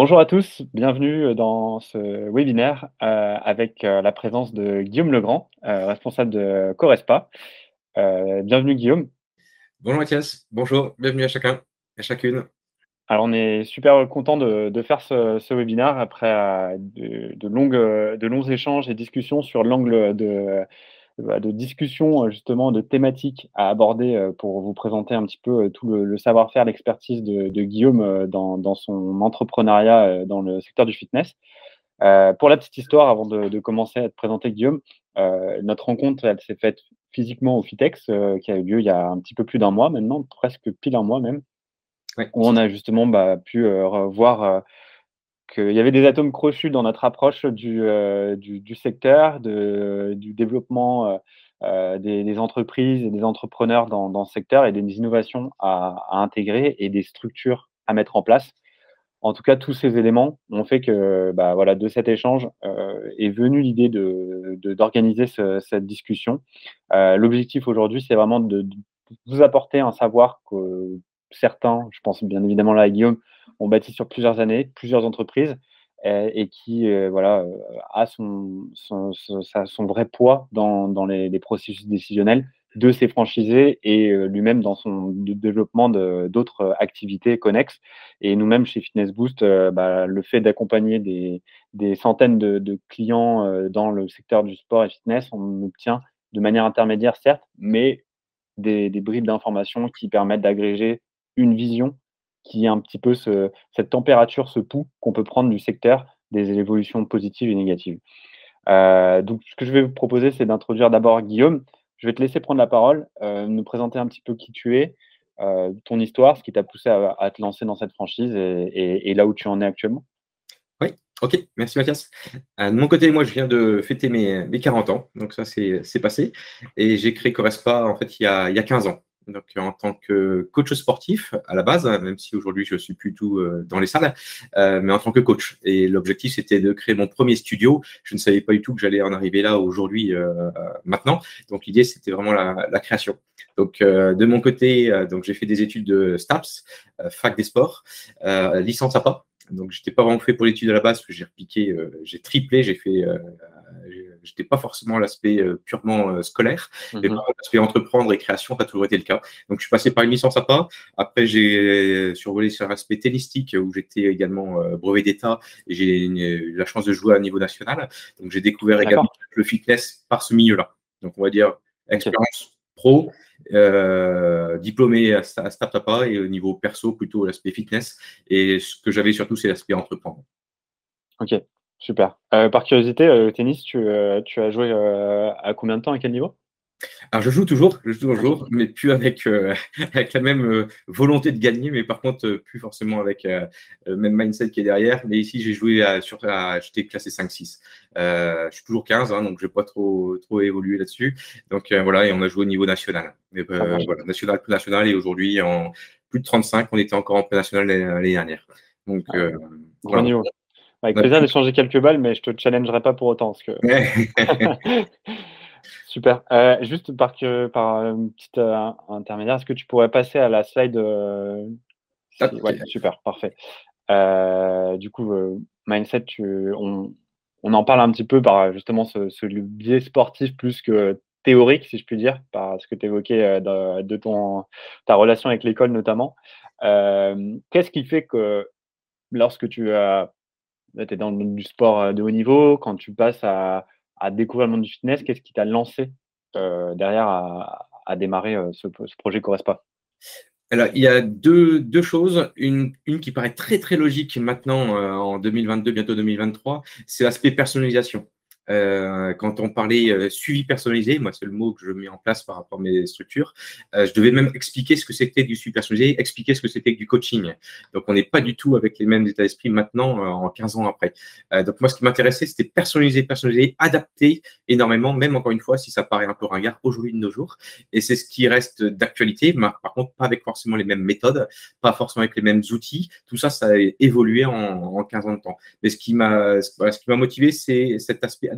Bonjour à tous, bienvenue dans ce webinaire euh, avec euh, la présence de Guillaume Legrand, euh, responsable de Correspa. bienvenue Guillaume. Bonjour Mathias, bonjour, bienvenue à chacun et à chacune. Alors on est super content de, faire ce, webinaire après de, longues, de longs échanges et discussions sur l'angle de de discussions, euh, justement, de thématiques à aborder euh, pour vous présenter un petit peu euh, tout le, savoir-faire, l'expertise de, Guillaume dans, son entrepreneuriat dans le secteur du fitness. pour la petite histoire, avant de, commencer à te présenter Guillaume, notre rencontre, elle s'est faite physiquement au Fitex, qui a eu lieu il y a un petit peu plus d'un mois maintenant, presque pile un mois même, où on a justement bah, pu voir qu'il y avait des atomes crochus dans notre approche du, euh, secteur, de, du développement euh, euh, des, entreprises et des entrepreneurs dans, dans, ce secteur et des innovations à, intégrer et des structures à mettre en place. En tout cas, tous ces éléments ont fait que bah, voilà, de cet échange est venue l'idée d'organiser de, cette discussion. L'objectif aujourd'hui, c'est vraiment de, de, vous apporter un savoir que certains, je pense bien évidemment là à Guillaume, ont bâti sur plusieurs années, plusieurs entreprises, euh, et qui euh, voilà, euh, a son, vrai poids dans, les, processus décisionnels de ses franchisés et lui-même dans son développement d'autres activités connexes. Et nous-mêmes, chez Fitness Boost, bah, le fait d'accompagner des, centaines de, de clients dans le secteur du sport et fitness, on obtient de manière intermédiaire, certes, mais des, des bribes d'informations qui permettent d'agréger une vision qui est un petit peu ce, cette température, ce pouls qu'on peut prendre du secteur des évolutions positives et négatives. Euh, donc, ce que je vais vous proposer, c'est d'introduire d'abord Guillaume. Je vais te laisser prendre la parole, euh, nous présenter un petit peu qui tu es, euh, ton histoire, ce qui t'a poussé à, te lancer dans cette franchise et, là où tu en es actuellement. Oui, ok, merci Mathias. de mon côté, moi, je viens de fêter mes, mes 40 ans, donc ça, c'est passé. Et j'ai créé Correspa, en fait, il y a, il y a 15 ans donc en tant que coach sportif à la base, même si aujourd'hui je suis plus tout euh, dans les salles, euh, mais en tant que coach. Et l'objectif c'était de créer mon premier studio. Je ne savais pas du tout que j'allais en arriver là aujourd'hui, euh, maintenant. Donc l'idée c'était vraiment la, création. Donc de mon côté, donc j'ai fait des études de STAPS, fac des sports, licence à pas. Donc j'étais pas vraiment fait pour l'étude à la base j'ai j'ai triplé, j'ai fait j'étais pas forcément l'aspect euh, purement euh, scolaire, mais mhm. l'aspect entreprendre et création, ça a toujours été le cas. Donc, je suis passé par une licence à pas. Après, j'ai survolé sur l'aspect tennistique où j'étais également euh, brevet d'État et j'ai eu la chance de jouer à niveau national. Donc, j'ai découvert également le fitness par ce milieu-là. Donc, on va dire expérience pro, diplômé à, à pas et au niveau perso, plutôt l'aspect fitness. Et ce que j'avais surtout, c'est l'aspect entreprendre. Ok, Super. Euh, par curiosité, euh, tennis, tu, euh, tu, as joué à combien de temps, à quel niveau? Alors je joue toujours, je joue toujours, mais plus avec, avec la même volonté de gagner, mais par contre plus forcément avec le même mindset qui est derrière. Mais ici j'ai joué à, sur, j'étais classé 5-6. je suis toujours 15, hein, donc je n'ai pas trop, trop évolué là-dessus. Donc voilà, et on a joué au niveau national. Mais, voilà, national, plus national, et aujourd'hui en plus de 35, on était encore en pré-national l'année dernière. Donc ah, voilà. Avec plaisir d'échanger quelques balles, mais je te challengerai pas pour autant. Parce que... Super. Euh, juste par, que, par une petite euh, intermédiaire, est-ce que tu pourrais passer à la slide euh, Super, parfait. du coup, mindset, on, en parle un petit peu par justement ce, biais sportif plus que théorique, si je puis dire, par ce que tu évoquais de, de, ton, ta relation avec l'école notamment. Qu'est-ce qui fait que lorsque tu as tu es dans le monde du sport euh, de haut niveau, quand tu passes à, découvrir le monde du fitness, qu'est-ce qui t'a lancé euh, derrière à, démarrer euh, ce, projet Correspa alors, il y a deux, choses. Une, qui paraît très très logique maintenant en 2022, bientôt 2023, c'est l'aspect personnalisation. Euh, quand on parlait euh, suivi personnalisé, moi c'est le mot que je mets en place par rapport à mes structures, euh, je devais même expliquer ce que c'était du suivi personnalisé, expliquer ce que c'était du coaching. Donc on n'est pas du tout avec les mêmes états d'esprit maintenant, en 15 ans après. donc moi ce qui m'intéressait, c'était personnaliser, personnaliser, adapter énormément, même encore une fois, si ça paraît un peu ringard aujourd'hui de nos jours. Et c'est ce qui reste d'actualité, par contre pas avec forcément les mêmes méthodes, pas forcément avec les mêmes outils. Tout ça, ça a évolué en, en 15 ans de temps. Mais ce qui m'a m'a motivé, c'est cet aspect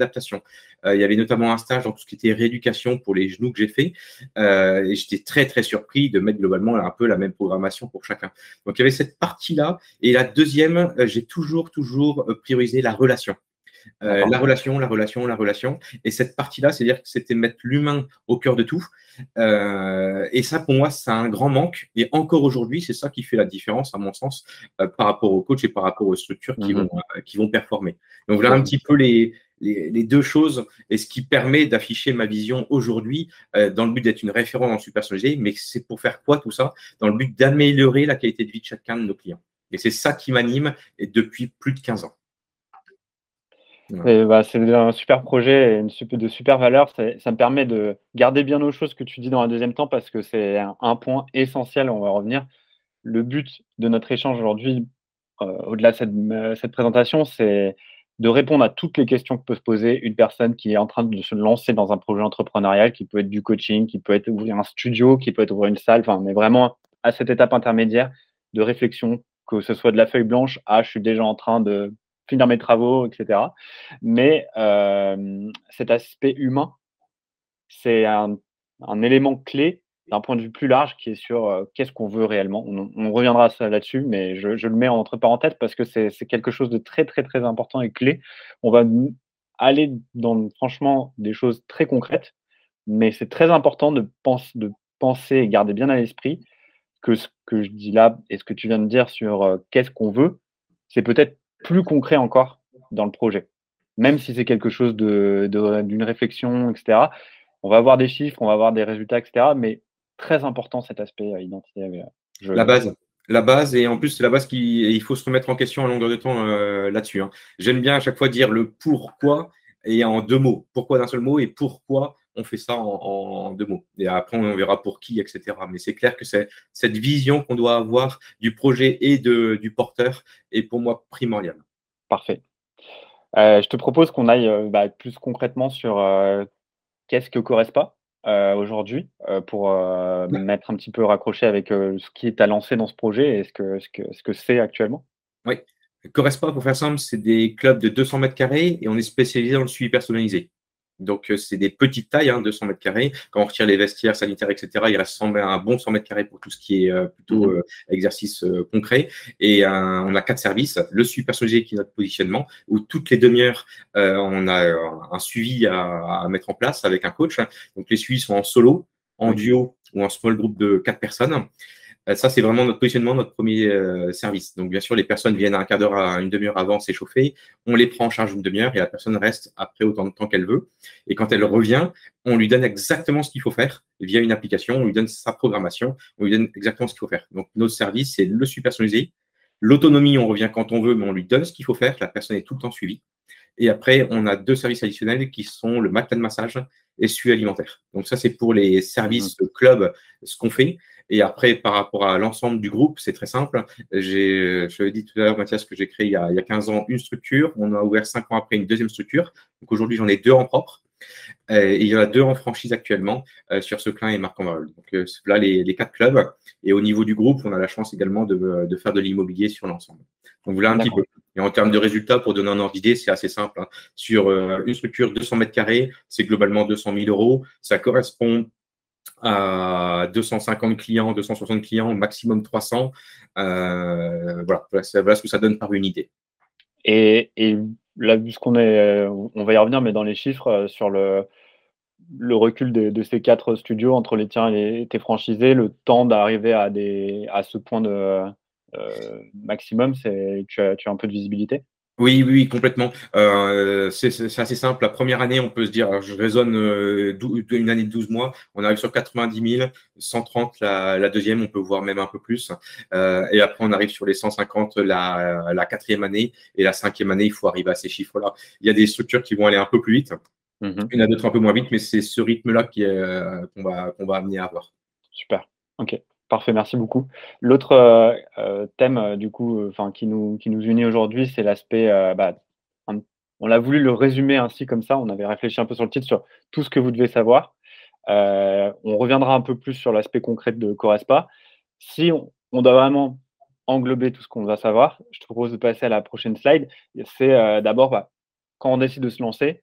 Euh, il y avait notamment un stage dans tout ce qui était rééducation pour les genoux que j'ai fait. Euh, et j'étais très, très surpris de mettre globalement un peu la même programmation pour chacun. Donc, il y avait cette partie-là. Et la deuxième, euh, j'ai toujours, toujours priorisé la relation. La relation, la relation, la relation. Et cette partie-là, c'est-à-dire que c'était mettre l'humain au cœur de tout. et ça, pour moi, c'est un grand manque. Et encore aujourd'hui, c'est ça qui fait la différence, à mon sens, par rapport aux coachs et par rapport aux structures qui, mhm. vont, qui vont performer. Donc voilà un petit peu les, les, deux choses et ce qui permet d'afficher ma vision aujourd'hui euh, dans le but d'être une référence en super mais c'est pour faire quoi tout ça? Dans le but d'améliorer la qualité de vie de chacun de nos clients. Et c'est ça qui m'anime depuis plus de 15 ans. Bah, c'est un super projet et une super, de super valeur. Ça me permet de garder bien nos choses que tu dis dans un deuxième temps parce que c'est un, point essentiel. On va revenir. Le but de notre échange aujourd'hui, euh, au-delà de cette, euh, cette présentation, c'est de répondre à toutes les questions que peut se poser une personne qui est en train de se lancer dans un projet entrepreneurial, qui peut être du coaching, qui peut être ouvrir un studio, qui peut être ouvrir une salle, enfin, mais vraiment à cette étape intermédiaire de réflexion, que ce soit de la feuille blanche à je suis déjà en train de finir mes travaux, etc. Mais euh, cet aspect humain, c'est un, élément clé d'un point de vue plus large qui est sur euh, qu'est-ce qu'on veut réellement. On, reviendra là-dessus, mais je, le mets entre parenthèses parce que c'est quelque chose de très, très, très important et clé. On va aller dans, franchement, des choses très concrètes, mais c'est très important de, de penser et garder bien à l'esprit que ce que je dis là et ce que tu viens de dire sur euh, qu'est-ce qu'on veut, c'est peut-être plus concret encore dans le projet. Même si c'est quelque chose d'une de, réflexion, etc. On va avoir des chiffres, on va avoir des résultats, etc. Mais très important cet aspect euh, identité. Euh, la base. La base, et en plus, c'est la base qui il faut se remettre en question à longueur de temps euh, là-dessus. Hein. J'aime bien à chaque fois dire le pourquoi et en deux mots. Pourquoi d'un seul mot et pourquoi on fait ça en, deux mots. Et après, on verra pour qui, etc. Mais c'est clair que c'est cette vision qu'on doit avoir du projet et de, du porteur est pour moi primordiale. Parfait. je te propose qu'on aille bah, plus concrètement sur qu'est-ce que Correspa euh, aujourd'hui euh, pour euh, mettre un petit peu raccroché avec ce qui est à lancer dans ce projet et ce que ce que ce que c'est actuellement Oui, Correspa, pour faire simple, c'est des clubs de 200 mètres carrés et on est spécialisé dans le suivi personnalisé. Donc, c'est des petites tailles, hein, 200 mètres carrés. Quand on retire les vestiaires sanitaires, etc., il reste un bon 100 mètres carrés pour tout ce qui est plutôt mmh exercice concret. Et on a quatre services. Le suivi personnalisé qui est notre positionnement, où toutes les demi-heures, on a un suivi à, mettre en place avec un coach. Donc, les suivis sont en solo, en duo ou en small group de quatre personnes. Euh, ça, c'est vraiment notre positionnement, notre premier euh, service. Donc, bien sûr, les personnes viennent un quart d'heure à une demi-heure avant s'échauffer. On les prend en charge une demi-heure et la personne reste après autant de temps qu'elle veut. Et quand elle revient, on lui donne exactement ce qu'il faut faire via une application. On lui donne sa programmation. On lui donne exactement ce qu'il faut faire. Donc, notre service, c'est le super personnalisé. L'autonomie, on revient quand on veut, mais on lui donne ce qu'il faut faire. La personne est tout le temps suivie. Et après, on a deux services additionnels qui sont le matelas de massage et suivi alimentaire. Donc ça, c'est pour les services mmh. club, ce qu'on fait. Et après, par rapport à l'ensemble du groupe, c'est très simple. J'ai, je l'ai dit tout à l'heure, Mathias, que j'ai créé il y, a, il y, a, 15 ans une structure. On a ouvert 5 ans après une deuxième structure. Donc aujourd'hui, j'en ai deux en propre. Et il y en a deux en franchise actuellement euh, sur Seclin et Marc-en-Barœul. Donc euh, là, les, les, quatre clubs. Et au niveau du groupe, on a la chance également de, de faire de l'immobilier sur l'ensemble. Donc voilà un petit peu. Et en termes de résultats, pour donner un ordre d'idée, c'est assez simple. Hein. Sur euh, une structure 200 mètres carrés, c'est globalement 200 000 euros. Ça correspond à 250 clients, 260 clients, maximum 300. Euh, voilà, voilà, ce que ça donne par unité. Et, et là, qu'on est, on va y revenir, mais dans les chiffres, euh, sur le, le recul de, ces quatre studios entre les tiens et tes franchisés, le temps d'arriver à, des, ce point de euh, maximum, c'est, tu as un peu de visibilité? Oui, oui, complètement. Euh, c'est assez simple. La première année, on peut se dire, je raisonne euh, une année de 12 mois, on arrive sur 90 000, 130 la, la deuxième, on peut voir même un peu plus. Euh, et après, on arrive sur les 150 la, la quatrième année. Et la cinquième année, il faut arriver à ces chiffres-là. Il y a des structures qui vont aller un peu plus vite. Mm-hmm. Il y en a d'autres un peu moins vite, mais c'est ce rythme-là qu'on va, qu'on va amener à avoir. Super. OK. Parfait, merci beaucoup. L'autre euh, euh, thème, euh, du coup, enfin, qui nous, qui nous unit aujourd'hui, c'est l'aspect, bah, on l'a voulu le résumer ainsi comme ça, on avait réfléchi un peu sur le titre, sur tout ce que vous devez savoir. on reviendra un peu plus sur l'aspect concret de Correspa. Si on, doit vraiment englober tout ce qu'on va savoir, je te propose de passer à la prochaine slide. C'est d'abord, bah, quand on décide de se lancer,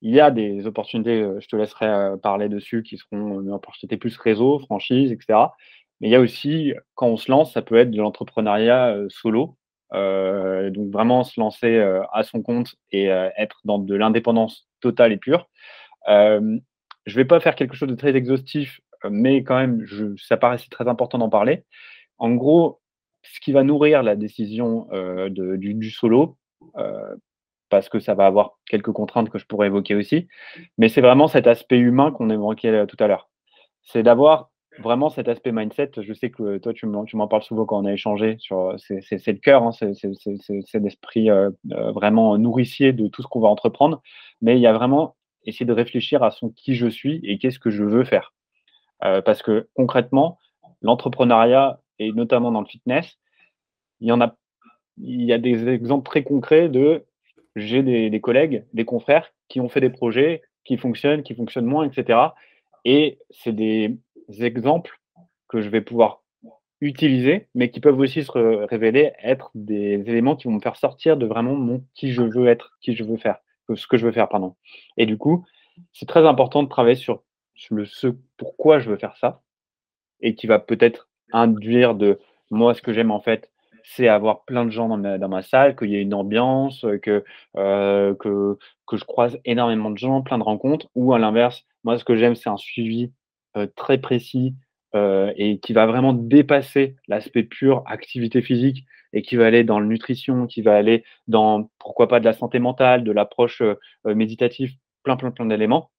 il y a des opportunités, je te laisserai parler dessus, qui seront une opportunité plus réseau, franchise, etc. Mais il y a aussi, quand on se lance, ça peut être de l'entrepreneuriat solo. Euh, donc vraiment se lancer à son compte et être dans de l'indépendance totale et pure. Euh, je ne vais pas faire quelque chose de très exhaustif, mais quand même, ça paraissait très important d'en parler. En gros, ce qui va nourrir la décision du, du, solo, parce que ça va avoir quelques contraintes que je pourrais évoquer aussi, mais c'est vraiment cet aspect humain qu'on évoquait tout à l'heure. C'est d'avoir vraiment cet aspect mindset, je sais que toi, tu m'en parles souvent quand on a échangé. sur C'est le cœur, hein, c'est l'esprit euh, euh, vraiment nourricier de tout ce qu'on va entreprendre. Mais il y a vraiment essayer de réfléchir à son qui je suis et qu'est-ce que je veux faire. Euh, parce que concrètement, l'entrepreneuriat, et notamment dans le fitness, il y en a, il y a des exemples très concrets de j'ai des collègues, des confrères qui ont fait des projets qui fonctionnent, qui fonctionnent moins, etc. Et c'est des, exemples que je vais pouvoir utiliser, mais qui peuvent aussi se révéler être des éléments qui vont me faire sortir de vraiment mon qui je veux être, qui je veux faire, ce que je veux faire, pardon. Et du coup, c'est très important de travailler sur, le ce pourquoi je veux faire ça, et qui va peut-être induire de moi ce que j'aime en fait, c'est avoir plein de gens dans ma, salle, qu'il y ait une ambiance, que, euh, que, que je croise énormément de gens, plein de rencontres, ou à l'inverse, moi ce que j'aime c'est un suivi très précis euh, et qui va vraiment dépasser l'aspect pur activité physique et qui va aller dans la nutrition, qui va aller dans, pourquoi pas, de la santé mentale, de l'approche euh, méditative, plein, plein, plein d'éléments.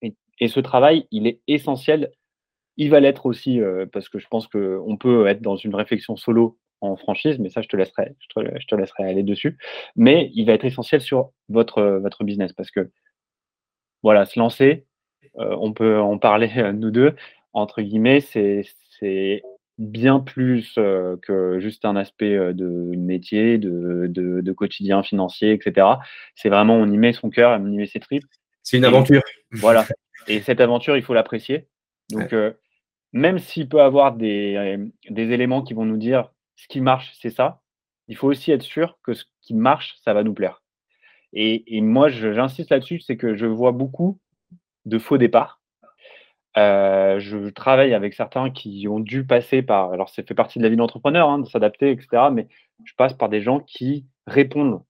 Et, ce travail, il est essentiel. Il va l'être aussi parce que je pense qu'on peut être dans une réflexion solo en franchise, mais ça, je te laisserai, je te, je te laisserai aller dessus. Mais il va être essentiel sur votre, votre business parce que, voilà, se lancer, euh, on peut en parler euh, nous deux, entre guillemets, c'est bien plus euh, que juste un aspect de métier, de, quotidien financier, etc. C'est vraiment, on y met son cœur, on y met ses tripes. C'est une aventure. voilà. Et cette aventure, il faut l'apprécier. Donc, même s'il peut avoir des, des, éléments qui vont nous dire ce qui marche, c'est ça, il faut aussi être sûr que ce qui marche, ça va nous plaire. Et, et moi, j'insiste là-dessus, c'est que je vois beaucoup de faux départ. Euh, je travaille avec certains qui ont dû passer par, alors ça fait partie de la vie d'entrepreneur, hein, de s'adapter, etc. Mais je passe par des gens qui répondent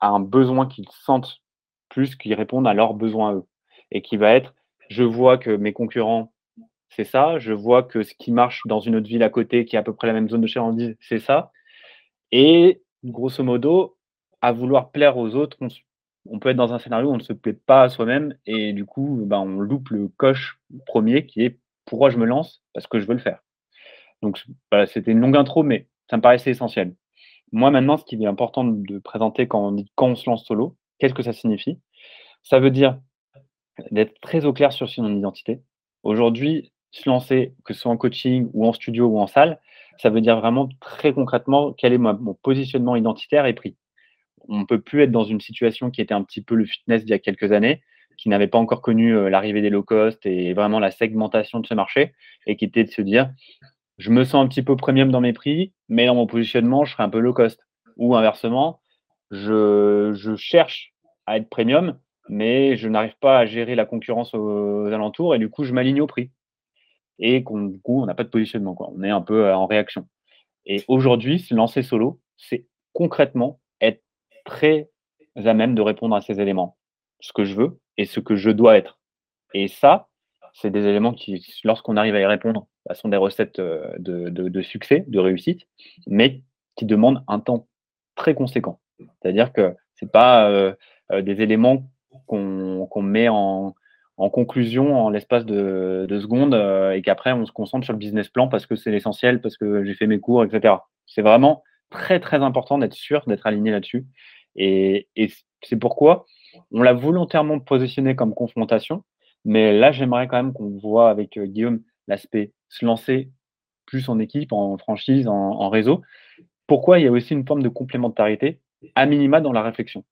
à un besoin qu'ils sentent plus qu'ils répondent à leurs besoins eux. Et qui va être, je vois que mes concurrents, c'est ça, je vois que ce qui marche dans une autre ville à côté, qui est à peu près la même zone de chalandise, c'est ça. Et grosso modo, à vouloir plaire aux autres, on on peut être dans un scénario où on ne se plaît pas à soi-même et du coup, ben, on loupe le coche premier qui est pourquoi je me lance? Parce que je veux le faire. Donc, c'était une longue intro, mais ça me paraissait essentiel. Moi, maintenant, ce qui est important de présenter quand on dit quand on se lance solo, qu'est-ce que ça signifie? Ça veut dire d'être très au clair sur son identité. Aujourd'hui, se lancer, que ce soit en coaching ou en studio ou en salle, ça veut dire vraiment très concrètement quel est mon positionnement identitaire et pris on ne peut plus être dans une situation qui était un petit peu le fitness d'il y a quelques années, qui n'avait pas encore connu euh, l'arrivée des low cost et vraiment la segmentation de ce marché, et qui était de se dire, je me sens un petit peu premium dans mes prix, mais dans mon positionnement, je serai un peu low cost. Ou inversement, je, cherche à être premium, mais je n'arrive pas à gérer la concurrence aux, alentours, et du coup, je m'aligne au prix. Et du coup, on n'a pas de positionnement. On est un peu euh, en réaction. Et aujourd'hui, se lancer solo, c'est concrètement très à même de répondre à ces éléments, ce que je veux et ce que je dois être. Et ça, c'est des éléments qui, lorsqu'on arrive à y répondre, bah, sont des recettes euh, de, succès, de réussite, mais qui demandent un temps très conséquent. C'est-à-dire que ce n'est pas euh, euh, des éléments qu'on met en, conclusion en l'espace de, secondes et qu'après on se concentre sur le business plan parce que c'est l'essentiel, parce que j'ai fait mes cours, etc. C'est vraiment très très important d'être sûr, d'être aligné là-dessus. Et, c'est pourquoi on l'a volontairement positionné comme confrontation, mais là j'aimerais quand même qu'on voit avec Guillaume l'aspect se lancer plus en équipe, en franchise, en, réseau. Pourquoi il y a aussi une forme de complémentarité, à minima dans la réflexion?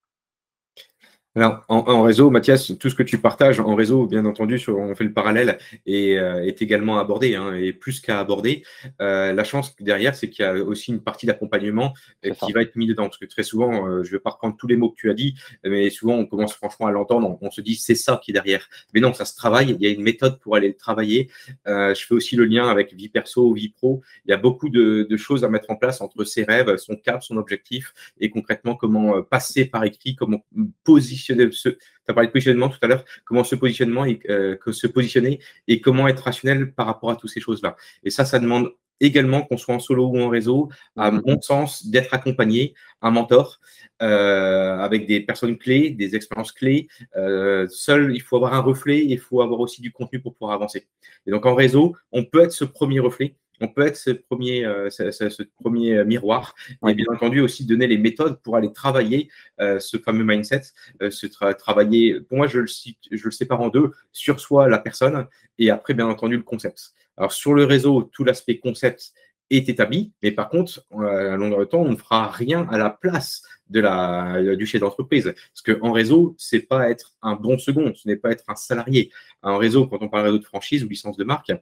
Alors, en, réseau, Mathias, tout ce que tu partages en réseau, bien entendu, sur, on fait le parallèle, et, euh, est également abordé, hein, et plus qu'à aborder. Euh, la chance derrière, c'est qu'il y a aussi une partie d'accompagnement euh, qui va être mise dedans. Parce que très souvent, je ne vais pas reprendre tous les mots que tu as dit, mais souvent, on commence franchement à l'entendre, on, se dit c'est ça qui est derrière. Mais non, ça se travaille, il y a une méthode pour aller le travailler. je fais aussi le lien avec vie perso, vie pro. Il y a beaucoup de, de choses à mettre en place entre ses rêves, son cap, son objectif, et concrètement, comment passer par écrit, comment positionner tu as parlé de positionnement tout à l'heure, comment se, positionnement et, euh, que se positionner et comment être rationnel par rapport à toutes ces choses-là. Et ça, ça demande également qu'on soit en solo ou en réseau, à mm-hmm. mon sens, d'être accompagné, un mentor, euh, avec des personnes clés, des expériences clés. Euh, seul, il faut avoir un reflet, il faut avoir aussi du contenu pour pouvoir avancer. Et donc en réseau, on peut être ce premier reflet, on peut être ce premier, euh, ce, premier euh, miroir et bien entendu aussi donner les méthodes pour aller travailler euh, ce fameux mindset, ce travailler, pour moi je le, je le sépare en deux, sur soi la personne et après bien entendu le concept. Alors sur le réseau, tout l'aspect concept est établi, mais par contre, à de temps, on ne fera rien à la place de la, du chef d'entreprise. Parce qu'en réseau, c'est pas être un bon second, ce n'est pas être un salarié. En réseau, quand on parle de réseau de franchise ou licence de marque,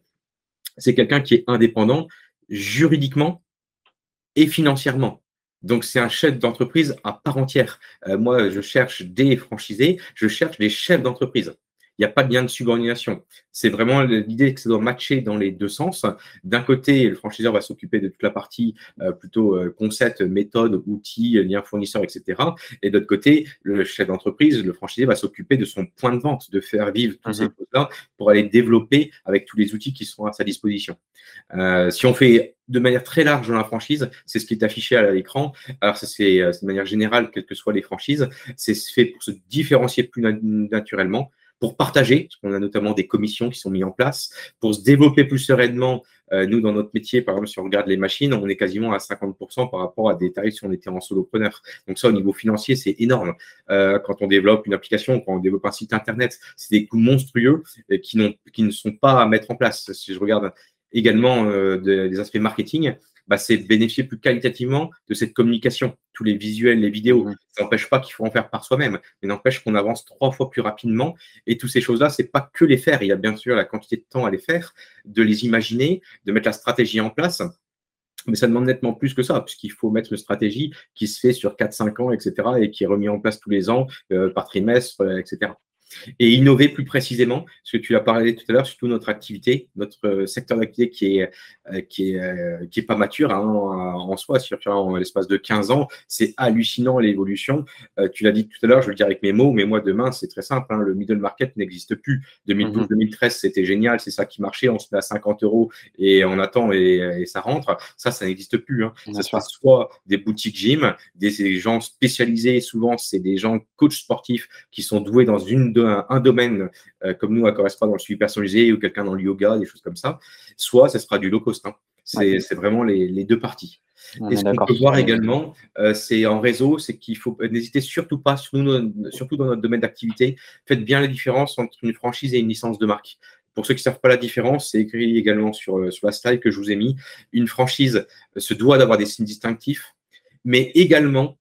c'est quelqu'un qui est indépendant juridiquement et financièrement. Donc, c'est un chef d'entreprise à part entière. Euh, moi, je cherche des franchisés, je cherche des chefs d'entreprise. Il n'y a pas de lien de subordination. C'est vraiment l'idée que ça doit matcher dans les deux sens. D'un côté, le franchiseur va s'occuper de toute la partie euh, plutôt euh, concept, méthode, outils, liens fournisseurs, etc. Et d'autre côté, le chef d'entreprise, le franchisé va s'occuper de son point de vente, de faire vivre toutes ces mhm. choses-là pour aller développer avec tous les outils qui sont à sa disposition. Euh, si on fait de manière très large dans la franchise, c'est ce qui est affiché à l'écran. Alors, ça, c'est de manière générale, quelles que soient les franchises, c'est fait pour se différencier plus naturellement pour partager, parce qu'on a notamment des commissions qui sont mises en place, pour se développer plus sereinement. Euh, nous, dans notre métier, par exemple, si on regarde les machines, on est quasiment à 50% par rapport à des tarifs si on était en solopreneur. Donc ça, au niveau financier, c'est énorme. Euh, quand on développe une application, quand on développe un site Internet, c'est des coûts monstrueux euh, qui, qui ne sont pas à mettre en place. Si je regarde également des aspects marketing, bah, c'est bénéficier plus qualitativement de cette communication. Tous les visuels, les vidéos, mmh. ça n'empêche pas qu'il faut en faire par soi-même, mais n'empêche qu'on avance trois fois plus rapidement. Et toutes ces choses-là, c'est pas que les faire. Il y a bien sûr la quantité de temps à les faire, de les imaginer, de mettre la stratégie en place. Mais ça demande nettement plus que ça, puisqu'il faut mettre une stratégie qui se fait sur 4-5 ans, etc., et qui est remise en place tous les ans, euh, par trimestre, euh, etc et innover plus précisément, ce que tu as parlé tout à l'heure, surtout notre activité, notre euh, secteur d'activité qui est, euh, qui, est, euh, qui est pas mature hein, en, soi, sur en l'espace de 15 ans, c'est hallucinant l'évolution. tu l'as dit tout à l'heure, je le dire avec mes mots, mais moi demain, c'est très simple, hein, le middle market n'existe plus. 2012-2013, mhm. c'était génial, c'est ça qui marchait, on se met à 50 euros et on attend et, ça rentre. Ça, ça n'existe plus. Hein. Ça se soit des boutiques gym, des, des gens spécialisés, souvent c'est des gens coachs sportifs qui sont doués dans une de un, domaine euh, comme nous à Correspond dans le suivi personnalisé ou quelqu'un dans le yoga, des choses comme ça, soit ce sera du low cost. Hein. C'est vraiment les, deux parties. et ce qu'on peut voir également, euh, c'est en réseau, c'est qu'il faut n'hésiter surtout pas, surtout, surtout dans notre domaine d'activité, faites bien la différence entre une franchise et une licence de marque. Pour ceux qui ne savent pas la différence, c'est écrit également sur, euh, sur la slide que je vous ai mis. Une franchise se doit d'avoir des signes distinctifs, mais également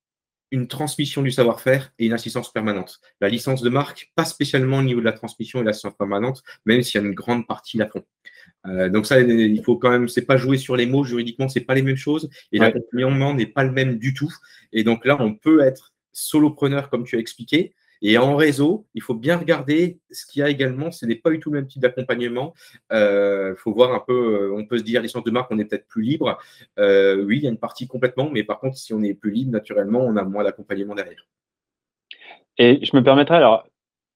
une transmission du savoir-faire et une assistance permanente. La licence de marque, pas spécialement au niveau de la transmission et l'assistance permanente, même s'il y a une grande partie la font. Euh, donc ça, il faut quand même, c'est pas jouer sur les mots juridiquement, c'est pas les mêmes choses et l'accompagnement n'est pas le même du tout. Et donc là, on peut être solopreneur comme tu as expliqué, et en réseau, il faut bien regarder ce qu'il y a également. Ce n'est pas du tout le même type d'accompagnement. Il euh, faut voir un peu, euh, on peut se dire, licence de marque, on est peut-être plus libre. Euh, oui, il y a une partie complètement, mais par contre, si on est plus libre, naturellement, on a moins d'accompagnement derrière. Et je me permettrai, alors,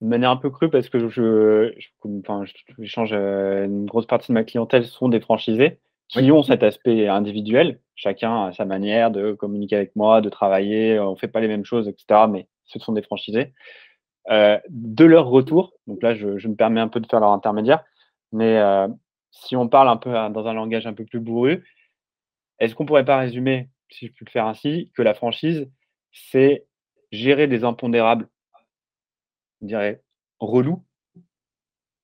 de manière un peu crue, parce que je, enfin, je, change une grosse partie de ma clientèle sont des franchisés qui ont cet aspect individuel chacun a sa manière de communiquer avec moi, de travailler, on ne fait pas les mêmes choses, etc. Mais ce sont des franchisés. Euh, de leur retour, donc là, je, me permets un peu de faire leur intermédiaire, mais euh, si on parle un peu dans un langage un peu plus bourru, est-ce qu'on pourrait pas résumer, si je peux le faire ainsi, que la franchise, c'est gérer des impondérables, on dirait relou,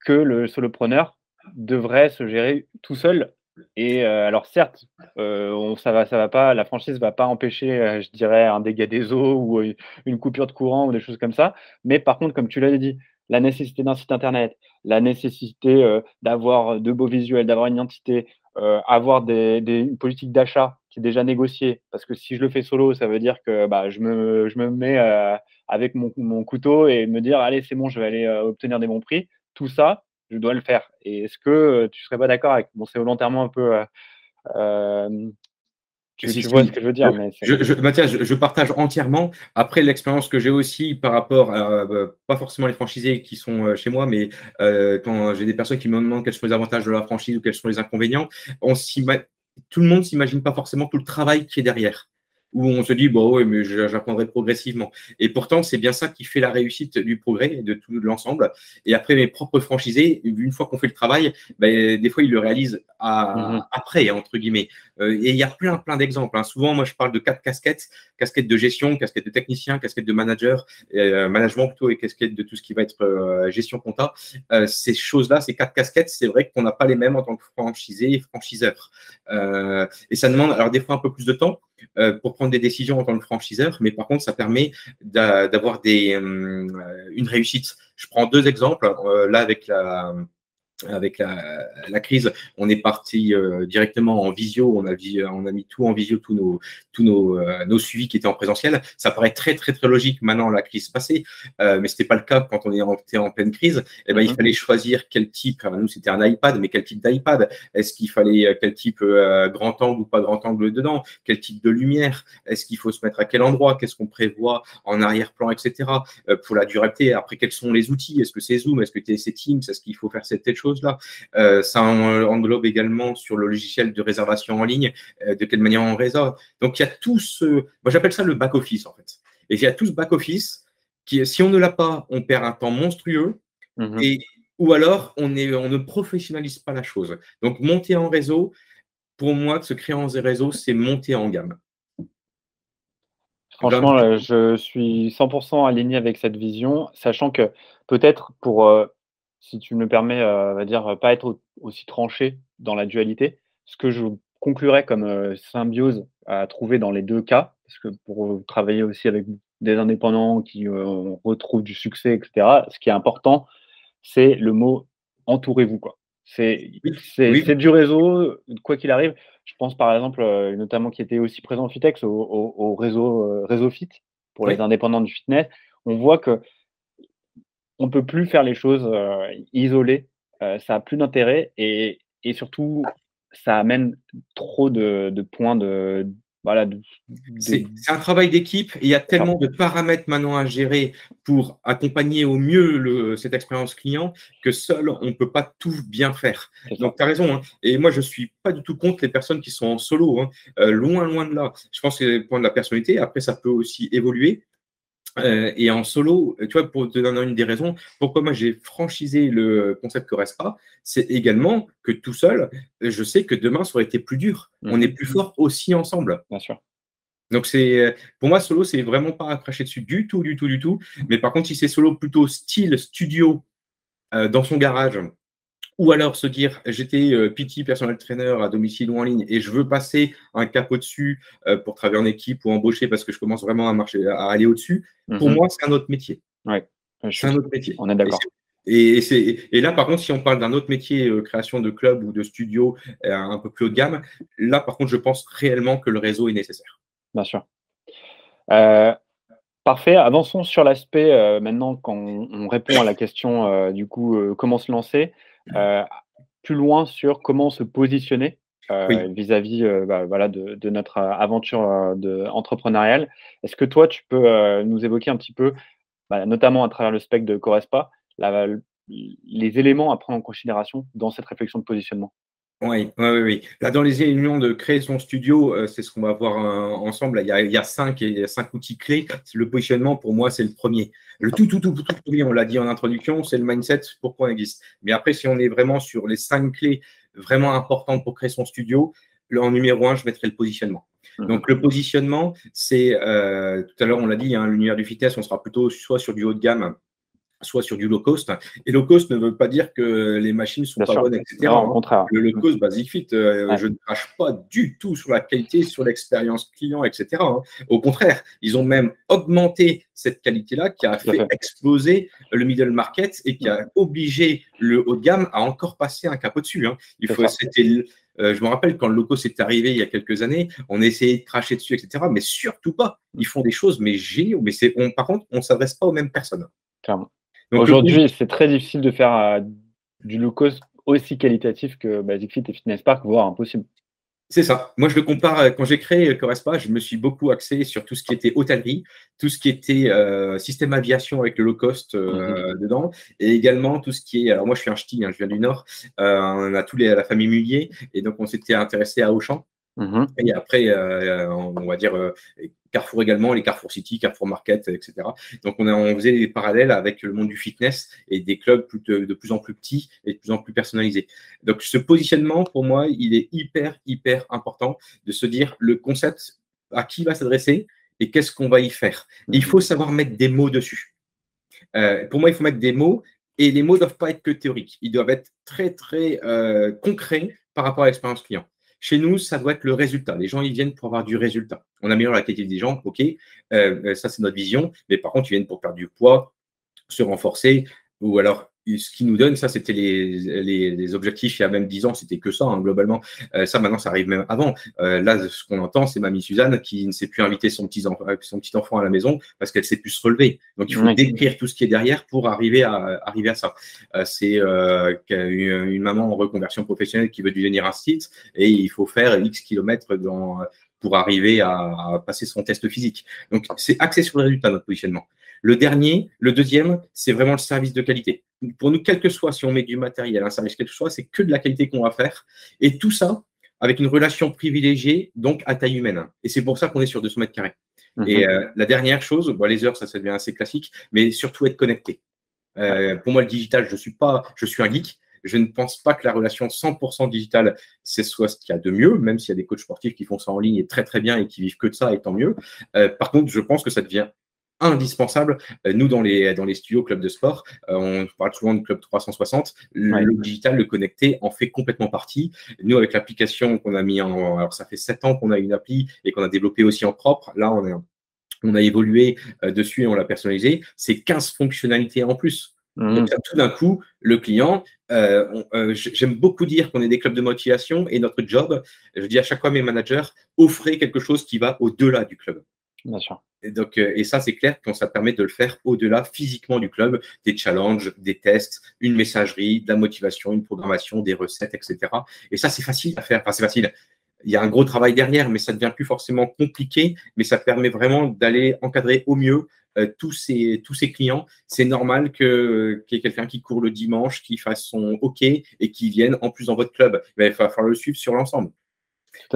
que le solopreneur devrait se gérer tout seul. Et euh, alors certes, euh, ça va, ça va pas, la franchise va pas empêcher, euh, je dirais, un dégât des eaux ou une coupure de courant ou des choses comme ça. Mais par contre, comme tu l'as dit, la nécessité d'un site internet, la nécessité d'avoir de beaux visuels, d'avoir une identité, avoir des, des, une politique d'achat qui est déjà négociée. Parce que si je le fais solo, ça veut dire que bah, je, me, je me mets avec mon, mon, couteau et me dire allez, c'est bon, je vais aller obtenir des bons prix. Tout ça, je dois le faire. Et est-ce que euh, tu serais pas d'accord avec Bon, c'est volontairement un peu. Euh, euh, tu, vois ce que je veux dire. Mais je, Mathias, je, partage entièrement. Après, l'expérience que j'ai aussi par rapport à, pas forcément les franchisés qui sont chez moi, mais quand j'ai des personnes qui me demandent quels sont les avantages de la franchise ou quels sont les inconvénients, on tout le monde s'imagine pas forcément tout le travail qui est derrière où on se dit, bon, oui, mais j'apprendrai progressivement. Et pourtant, c'est bien ça qui fait la réussite du progrès et de tout l'ensemble. Et après, mes propres franchisés, une fois qu'on fait le travail, ben, des fois, ils le réalisent mm-hmm. après, entre guillemets. Euh, et il y a plein, plein d'exemples. Hein. Souvent, moi, je parle de quatre casquettes casquette de gestion, casquette de technicien, casquette de manager, euh, management plutôt, et casquette de tout ce qui va être euh, gestion compta. ces choses-là, ces quatre casquettes, c'est vrai qu'on n'a pas les mêmes en tant que franchisé et franchiseur. et ça demande, alors, des fois, un peu plus de temps. Pour prendre des décisions en tant que franchiseur, mais par contre, ça permet d'avoir des une réussite. Je prends deux exemples. là, avec la, avec la, crise, on est parti euh, directement en visio, on a, on a mis tout en visio, tous nos, tous nos, euh, nos suivis qui étaient en présentiel. Ça paraît très, très, très logique maintenant, la crise passée, euh, mais ce n'était pas le cas quand on est en, en pleine crise. Eh ben, Il mhm. fallait choisir quel type, nous c'était un iPad, mais quel type d'iPad? Est-ce qu'il fallait quel type grand angle ou pas grand angle dedans? Quel type de lumière? Est-ce qu'il faut se mettre à quel endroit? Qu'est-ce qu'on prévoit en arrière-plan, etc. pour la durabilité, après quels sont les outils? Est-ce que c'est Zoom? Est-ce que c'est Teams? Est-ce qu'il faut faire cette telle chose? Là euh, ça englobe également sur le logiciel de réservation en ligne, euh, de quelle manière on réserve. Donc, il y a tout ce. Moi, j'appelle ça le back-office, en fait. Et il y a tout ce back-office qui, si on ne l'a pas, on perd un temps monstrueux. Mhm. Et, ou alors, on, est, on ne professionnalise pas la chose. Donc, monter en réseau, pour moi, se créer en réseau, c'est monter en gamme. Franchement, je suis 100% aligné avec cette vision, sachant que peut-être pour euh, si tu me permets, euh, on va dire, pas être aussi tranché dans la dualité. Ce que je conclurais comme euh, symbiose à trouver dans les deux cas, parce que pour travailler aussi avec des indépendants qui euh, retrouvent du succès, etc., ce qui est important, c'est le mot entourez-vous. Quoi. C'est, du réseau, quoi qu'il arrive. Je pense par exemple, notamment qui était aussi présent au Fitex, au, réseau, réseau Fit pour les indépendants du fitness. On voit que on ne peut plus faire les choses euh, isolées. Euh, ça n'a plus d'intérêt et, surtout, ça amène trop de, points de. Voilà, c'est un travail d'équipe et il y a tellement de paramètres maintenant à gérer pour accompagner au mieux cette expérience client que seul, on ne peut pas tout bien faire. Donc, tu as raison. Hein. Et moi, je ne suis pas du tout contre les personnes qui sont en solo. Hein. Euh, loin, loin de là. Je pense que c'est le point de la personnalité. Après, ça peut aussi évoluer. Euh, et en solo, tu vois, pour te donner une des raisons, pourquoi moi j'ai franchisé le concept Corespa, c'est également que tout seul, je sais que demain ça aurait été plus dur. On est plus mhm. fort aussi ensemble. Bien sûr. Donc c'est, pour moi, solo, c'est vraiment pas à cracher dessus du tout, du tout, du tout. Mais par contre, si c'est solo plutôt style studio euh, dans son garage, ou alors se dire, j'étais euh, PT personnel trainer à domicile ou en ligne et je veux passer un cap au-dessus euh, pour travailler en équipe ou embaucher parce que je commence vraiment à marcher, à aller au-dessus. Pour mhm. moi, c'est un autre métier. Ouais, c'est un autre métier. On est d'accord. Et, et, là, par contre, si on parle d'un autre métier, euh, création de club ou de studio un peu plus haut de gamme, là, par contre, je pense réellement que le réseau est nécessaire. Bien sûr. Parfait. Avançons sur l'aspect maintenant quand on, répond à la question du coup comment se lancer. Euh, plus loin sur comment se positionner euh, vis-à-vis euh, bah, voilà, de, notre aventure de, entrepreneuriale. Est-ce que toi, tu peux nous évoquer un petit peu, bah, notamment à travers le spectre de Correspa, les éléments à prendre en considération dans cette réflexion de positionnement? Oui, oui, oui. Là, dans les réunions de créer son studio, euh, c'est ce qu'on va voir ensemble. il, y a, il, y a, cinq, et cinq outils clés. Le positionnement, pour moi, c'est le premier. Le tout, tout, tout, tout, tout, on l'a dit en introduction, c'est le mindset, pourquoi on existe. Mais après, si on est vraiment sur les cinq clés vraiment importantes pour créer son studio, en numéro un, je mettrai le positionnement. Mmh. Donc, le positionnement, c'est, euh, tout à l'heure, on l'a dit, hein, l'univers du fitness, on sera plutôt soit sur du haut de gamme, soit sur du low cost. Et low cost ne veut pas dire que les machines sont pas bonnes, etc. Le low cost, Basic Fit, euh, je ne crache pas du tout sur la qualité, sur l'expérience client, etc. Hein. Au contraire, ils ont même augmenté cette qualité-là qui a fait, exploser le middle market et qui a obligé le haut de gamme à encore passer un cap au-dessus. Hein. Il faut, c'était euh, je me rappelle quand le low cost est arrivé il y a quelques années, on essayait de cracher dessus, etc. Mais surtout pas. Ils font des choses, mais géniaux. Mais c'est, par contre, on ne s'adresse pas aux mêmes personnes. Clairement. Aujourd'hui, c'est très difficile de faire euh, du low cost aussi qualitatif que Basic Fit et Fitness Park, voire impossible. C'est ça. Moi, je le compare, euh, quand j'ai créé Correspa, je me suis beaucoup axé sur tout ce qui était hôtellerie, tout ce qui était euh, système aviation avec le low cost mhm. dedans, et également tout ce qui est. Alors, moi, je suis un ch'ti, hein, je viens du Nord, on a tous les, la famille Mullier, et donc on s'était intéressé à Auchan. Mhm. Et après, on va dire Carrefour également, les Carrefour City, Carrefour Market, etc. Donc on, a, on faisait des parallèles avec le monde du fitness et des clubs de, plus en plus petits et de plus en plus personnalisés. Donc ce positionnement, pour moi, il est hyper, hyper important de se dire le concept à qui va s'adresser et qu'est-ce qu'on va y faire. il faut savoir mettre des mots dessus. Euh, pour moi, il faut mettre des mots et les mots ne doivent pas être que théoriques. Ils doivent être très, très euh, concrets par rapport à l'expérience client. Chez nous, ça doit être le résultat. Les gens, ils viennent pour avoir du résultat. On améliore la qualité des gens, ok, euh, euh, ça c'est notre vision, mais par contre, ils viennent pour perdre du poids, se renforcer, ou alors ce qui nous donne, ça, c'était les, objectifs il y a même 10 ans, c'était que ça, hein, globalement. Euh, ça, maintenant, ça arrive même avant. là, ce qu'on entend, c'est mamie Suzanne qui ne sait plus inviter son petit, enfant, son petit enfant à la maison parce qu'elle ne sait plus se relever. Donc, il faut décrire tout ce qui est derrière pour arriver à, arriver à ça. c'est une, une, maman en reconversion professionnelle qui veut devenir un site et il faut faire X kilomètres dans, pour arriver à, passer son test physique. Donc, c'est axé sur le résultat, notre positionnement. Le dernier, le deuxième, c'est vraiment le service de qualité. Pour nous, quel que soit, si on met du matériel, un service, quel que soit, c'est que de la qualité qu'on va faire. Et tout ça avec une relation privilégiée, donc à taille humaine. Et c'est pour ça qu'on est sur 200 mètres carrés. Mhm. Et euh, la dernière chose, bon, les heures, ça, ça devient assez classique, mais surtout être connecté. Euh, pour moi, le digital, je suis pas, je suis un geek, je ne pense pas que la relation 100% digitale, c'est soit ce qu'il y a de mieux, même s'il y a des coachs sportifs qui font ça en ligne et très très bien et qui vivent que de ça, et tant mieux. Euh, par contre, je pense que ça devient indispensable. Euh, nous, dans les, dans les studios clubs de sport, euh, on parle souvent de club 360. Le, digital, le connecté, en fait complètement partie. Nous, avec l'application qu'on a mis en. Alors, ça fait sept ans qu'on a une appli et qu'on a développé aussi en propre. Là, on, est, on a évolué dessus et on l'a personnalisé. C'est 15 fonctionnalités en plus. Mmh. Donc, tout d'un coup, le client, euh, euh, j'aime beaucoup dire qu'on est des clubs de motivation et notre job, je dis à chaque fois à mes managers, offrez quelque chose qui va au-delà du club. Et, donc, euh, et ça, c'est clair quand ça permet de le faire au-delà physiquement du club, des challenges, des tests, une messagerie, de la motivation, une programmation, des recettes, etc. Et ça, c'est facile à faire. Enfin, c'est facile il y a un gros travail derrière, mais ça devient plus forcément compliqué, mais ça permet vraiment d'aller encadrer au mieux euh, tous, ces, tous ces clients. C'est normal qu'il y ait quelqu'un qui court le dimanche, qui fasse son OK et qui vienne en plus dans votre club. Il va falloir le suivre sur l'ensemble.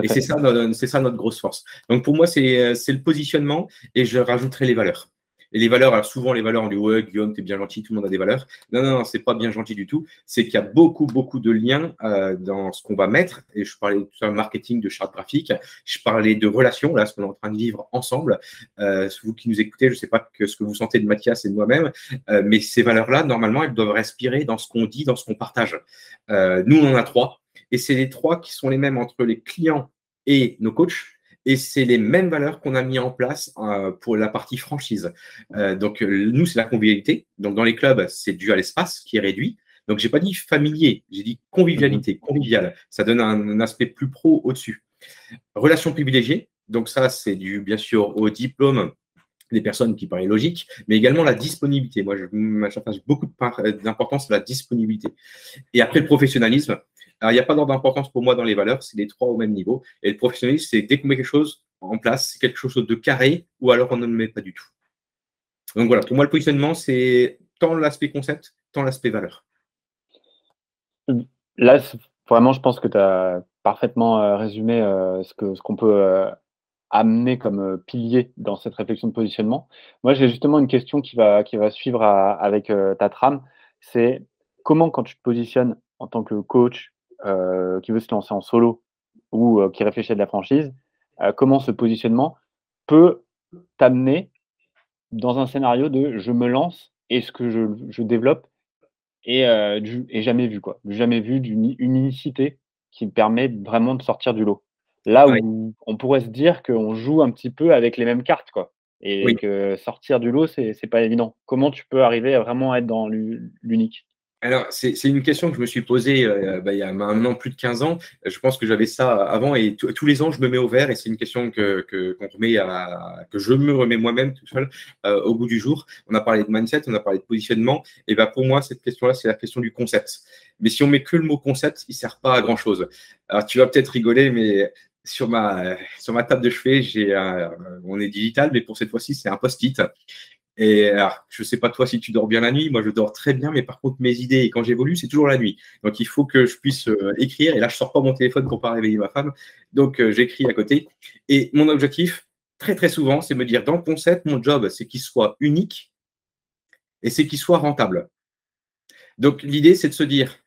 Et c'est ça, c'est ça notre grosse force. Donc pour moi, c'est le positionnement et je rajouterai les valeurs. Et les valeurs, alors souvent les valeurs, on dit ouais, Guillaume, t'es bien gentil, tout le monde a des valeurs. Non, non, non, c'est pas bien gentil du tout. C'est qu'il y a beaucoup, beaucoup de liens euh, dans ce qu'on va mettre. Et je parlais de marketing, de charte graphique. Je parlais de relations, là, ce qu'on est en train de vivre ensemble. Euh, vous qui nous écoutez, je ne sais pas que ce que vous sentez de Mathias et de moi-même, euh, mais ces valeurs-là, normalement, elles doivent respirer dans ce qu'on dit, dans ce qu'on partage. nous, on en a trois. Et c'est les trois qui sont les mêmes entre les clients et nos coachs. Et c'est les mêmes valeurs qu'on a mis en place euh, pour la partie franchise. Euh, donc, euh, nous, c'est la convivialité. Donc, dans les clubs, c'est dû à l'espace qui est réduit. Donc, j'ai pas dit familier, j'ai dit convivialité, mhm. convivial. Ça donne un, aspect plus pro au-dessus. Relation privilégiée. Donc, ça, c'est dû, bien sûr, au diplôme des personnes qui paraît logique, mais également la disponibilité. Moi, je m'attache beaucoup d'importance à la disponibilité. Et après, le professionnalisme. Alors, il n'y a pas d'importance pour moi dans les valeurs, c'est les trois au même niveau. Et le professionnalisme, c'est dès qu'on met quelque chose en place, c'est quelque chose de carré, ou alors on ne le met pas du tout. Donc voilà, pour moi, le positionnement, c'est tant l'aspect concept, tant l'aspect valeur. Là, Vraiment, je pense que tu as parfaitement résumé ce qu'on ce peut amener comme pilier dans cette réflexion de positionnement. Moi, j'ai justement une question qui va, qui va suivre avec ta trame. C'est comment, quand tu te positionnes en tant que coach qui veut se lancer en solo ou qui réfléchit à de la franchise, comment ce positionnement peut t'amener dans un scénario de je me lance et ce que je, je développe est, euh, jamais vu, quoi. Jamais vu d'une unicité qui permet vraiment de sortir du lot. Là où on pourrait se dire qu'on joue un petit peu avec les mêmes cartes, quoi. Et que sortir du lot, c'est pas évident. Comment tu peux arriver à vraiment être dans l'unique? Alors, c'est une question que je me suis posée euh, bah, il y a maintenant plus de 15 ans. Je pense que j'avais ça avant et tous les ans, je me mets au vert et c'est une question que, je me remets moi-même tout seul euh, au bout du jour. On a parlé de mindset, on a parlé de positionnement. Et bah, pour moi, cette question-là, c'est la question du concept. Mais si on met que le mot concept, il ne sert pas à grand-chose. Alors, tu vas peut-être rigoler, mais sur ma, sur ma table de chevet, j'ai on est digital, mais pour cette fois-ci, c'est un post-it. Et alors, je sais pas toi si tu dors bien la nuit, moi je dors très bien, mais par contre mes idées, quand j'évolue, c'est toujours la nuit. Donc il faut que je puisse euh, écrire, et là je sors pas mon téléphone pour pas réveiller ma femme, donc euh, j'écris à côté. Et mon objectif, très très souvent, c'est me dire dans le concept, mon job, c'est qu'il soit unique et c'est qu'il soit rentable. Donc l'idée, c'est de se dire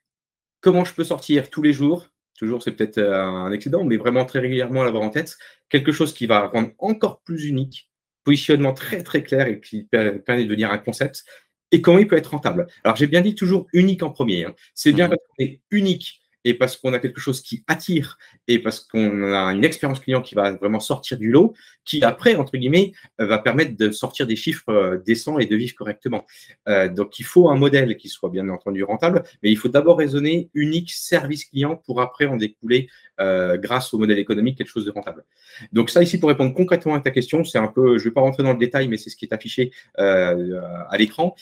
comment je peux sortir tous les jours, toujours c'est peut-être euh, un excédent, mais vraiment très régulièrement l'avoir en tête, quelque chose qui va rendre encore plus unique positionnement très très clair et qui permet de devenir un concept et comment il peut être rentable. Alors j'ai bien dit toujours unique en premier. Hein. C'est bien mhm. parce qu'on est unique et parce qu'on a quelque chose qui attire et parce qu'on a une expérience client qui va vraiment sortir du lot, qui après, entre guillemets, euh, va permettre de sortir des chiffres euh, décents et de vivre correctement. Euh, donc il faut un modèle qui soit bien entendu rentable, mais il faut d'abord raisonner unique service client pour après en découler grâce au modèle économique quelque chose de rentable. Donc ça ici pour répondre concrètement à ta question, c'est un peu, je ne vais pas rentrer dans le détail, mais c'est ce qui est affiché à l'écran.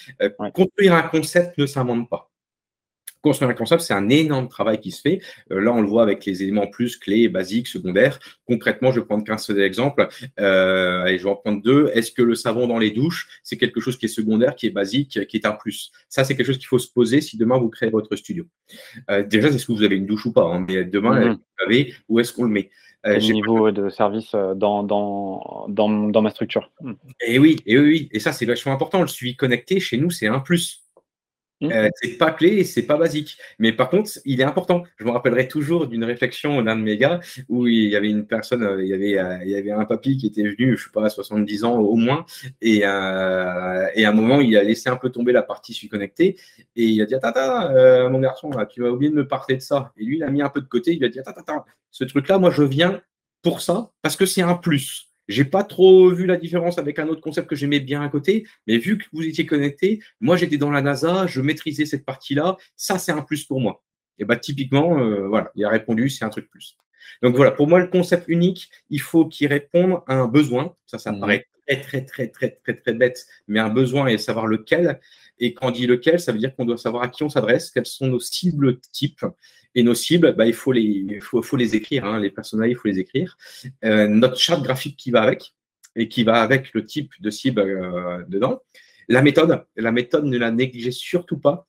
Construire un concept ne s'invente pas construire un concept, c'est un énorme travail qui se fait. Euh, là, on le voit avec les éléments plus, clés, basiques, secondaires. Concrètement, je vais prendre qu'un seul exemple euh, et je vais en prendre deux. Est-ce que le savon dans les douches, c'est quelque chose qui est secondaire, qui est basique, qui est un plus? Ça, c'est quelque chose qu'il faut se poser si demain vous créez votre studio. Euh, déjà, est-ce que vous avez une douche ou pas hein, Mais demain, mhm. vous avez, où est-ce qu'on le met? Euh, niveau de service dans, dans, dans, ma structure. Et oui, et oui, et ça c'est vachement important. Le suivi connecté chez nous, c'est un plus. Mmh. Euh, c'est pas clé c'est pas basique. Mais par contre, il est important. Je me rappellerai toujours d'une réflexion d'un de mes gars où il y avait une personne, euh, il y avait, euh, il y avait un papy qui était venu, je sais pas, à 70 ans au moins, et, à un moment, il a laissé un peu tomber la partie suis connecté et il a dit Attends, mon garçon, tu vas oublier de me parler de ça. Et lui, il a mis un peu de côté, il a dit Attends, ce truc-là, moi, je viens pour ça parce que c'est un plus. J'ai pas trop vu la différence avec un autre concept que j'aimais bien à côté, mais vu que vous étiez connecté, moi j'étais dans la NASA, je maîtrisais cette partie-là, ça c'est un plus pour moi. Et bah typiquement, euh, voilà, il a répondu, c'est un truc plus. Donc voilà, pour moi le concept unique, il faut qu'il réponde à un besoin. Ça, ça me mmh. paraît très très très très très très bête, mais un besoin et savoir lequel. Et quand on dit lequel, ça veut dire qu'on doit savoir à qui on s'adresse, quelles sont nos cibles types. Et nos cibles, bah, il faut les, faut, faut les écrire, hein, les personnages, il faut les écrire. Euh, notre charte graphique qui va avec, et qui va avec le type de cible euh, dedans. La méthode, la méthode ne la négligez surtout pas.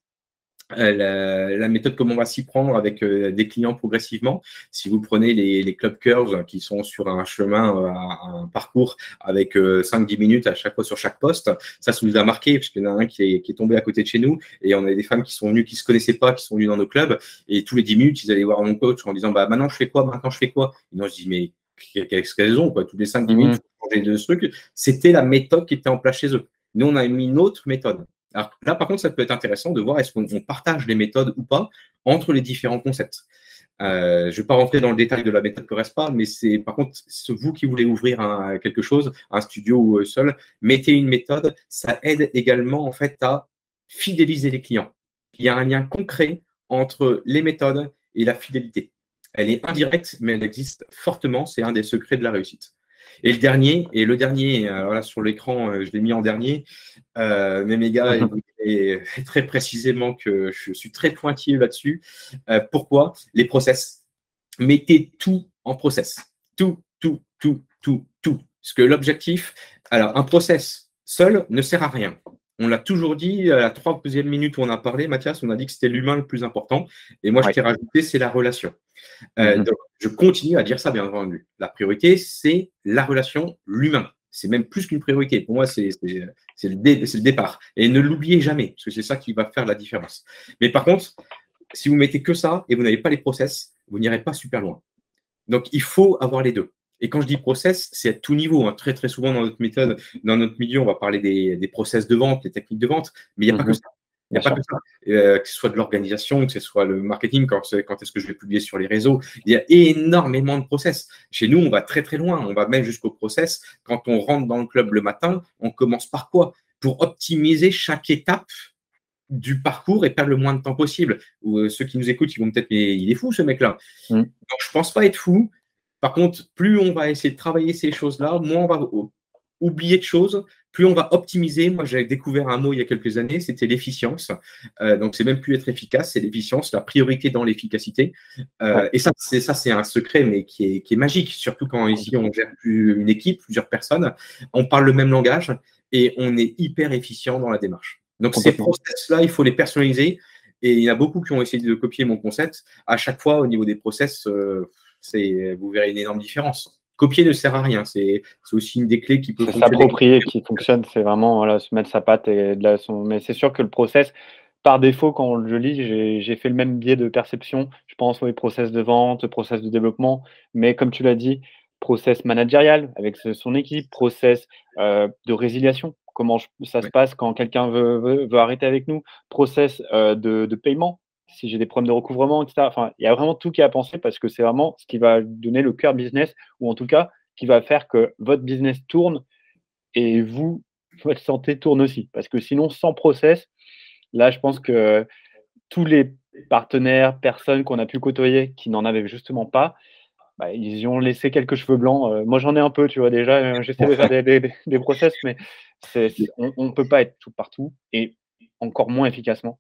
Euh, la, méthode comment on va s'y prendre avec euh, des clients progressivement. Si vous prenez les, les, club curves qui sont sur un chemin, euh, un parcours avec 5-10 minutes à chaque fois sur chaque poste, ça, ça nous a marqué parce qu'il y en a un qui est, qui est, tombé à côté de chez nous et on a des femmes qui sont venues, qui se connaissaient pas, qui sont venues dans nos clubs et tous les 10 minutes, ils allaient voir mon coach en disant bah maintenant je fais quoi, maintenant je fais quoi? Et moi je dis mais qu'est-ce qu'elles ont quoi, tous les 5-10 minutes, mmh. changer de truc. C'était la méthode qui était en place chez eux. Nous, on a mis une autre méthode. Alors là, par contre, ça peut être intéressant de voir est-ce qu'on partage les méthodes ou pas entre les différents concepts. Euh, je ne vais pas rentrer dans le détail de la méthode Correspa, mais c'est par contre, vous qui voulez ouvrir quelque chose, un studio ou seul, mettez une méthode. Ça aide également en fait à fidéliser les clients. Il y a un lien concret entre les méthodes et la fidélité. Elle est indirecte, mais elle existe fortement. C'est un des secrets de la réussite. Et le dernier, et le dernier, alors là sur l'écran, euh, je l'ai mis en dernier, euh, mais mes gars, et, très précisément que je suis très pointillé là-dessus. Euh, pourquoi? Les process. Mettez tout en process. Tout, tout, tout, tout, tout. Parce que l'objectif, alors un process seul ne sert à rien. On l'a toujours dit, à la troisième minute où on a parlé, Mathias, on a dit que c'était l'humain le plus important. Et moi, je t'ai rajouté, c'est la relation. Euh, mhm. donc, je continue à dire ça, bien entendu. La priorité, c'est la relation, l'humain. C'est même plus qu'une priorité. Pour moi, c'est le, le, départ. Et ne l'oubliez jamais, parce que c'est ça qui va faire la différence. Mais par contre, si vous mettez que ça et vous n'avez pas les process, vous n'irez pas super loin. Donc, il faut avoir les deux. Et quand je dis process, c'est à tout niveau. Hein. Très, très souvent dans notre méthode, dans notre milieu, on va parler des, process de vente, des techniques de vente, mais il n'y a pas que mhm. ça. Il n'y a pas que ça. Euh, que ce soit de l'organisation, que ce soit le marketing, quand, quand est-ce que je vais publier sur les réseaux. Il y a énormément de process. Chez nous, on va très très loin. On va même jusqu'au process. Quand on rentre dans le club le matin, on commence par quoi? Pour optimiser chaque étape du parcours et perdre le moins de temps possible. Ou euh, ceux qui nous écoutent, ils vont peut-être, mais il est fou ce mec-là. Mm. Donc, je pense pas être fou. Par contre, plus on va essayer de travailler ces choses-là, moins on va oublier de choses, plus on va optimiser. Moi, j'ai découvert un mot il y a quelques années, c'était l'efficience. Euh, donc, c'est même plus être efficace, c'est l'efficience, la priorité dans l'efficacité. Euh, et ça, c'est ça, c'est un secret, mais qui est, qui est, magique, surtout quand ici on gère plus une équipe, plusieurs personnes, on parle le même langage et on est hyper efficient dans la démarche. Donc, ces process-là, il faut les personnaliser. Et il y a beaucoup qui ont essayé de copier mon concept. À chaque fois, au niveau des process, euh, vous verrez une énorme différence. Copier ne sert à rien. C'est aussi une des clés qui peut s'approprier, qui fonctionne. C'est vraiment voilà, se mettre sa patte et de la, son... Mais c'est sûr que le process, par défaut, quand je lis, j'ai fait le même biais de perception. Je pense aux process de vente, process de développement. Mais comme tu l'as dit, process managérial avec son équipe, process euh, de résiliation comment ça se passe quand quelqu'un veut, arrêter avec nous, process euh, de, paiement, si j'ai des problèmes de recouvrement, etc. Enfin, il y a vraiment tout qui est à penser parce que c'est vraiment ce qui va donner le cœur business ou en tout cas qui va faire que votre business tourne et vous, votre santé tourne aussi. Parce que sinon, sans process, là, je pense que tous les partenaires, personnes qu'on a pu côtoyer qui n'en avaient justement pas, bah, ils y ont laissé quelques cheveux blancs. Euh, moi, j'en ai un peu, tu vois, déjà. Euh, j'essaie de faire des, process, mais on ne peut pas être tout partout et encore moins efficacement.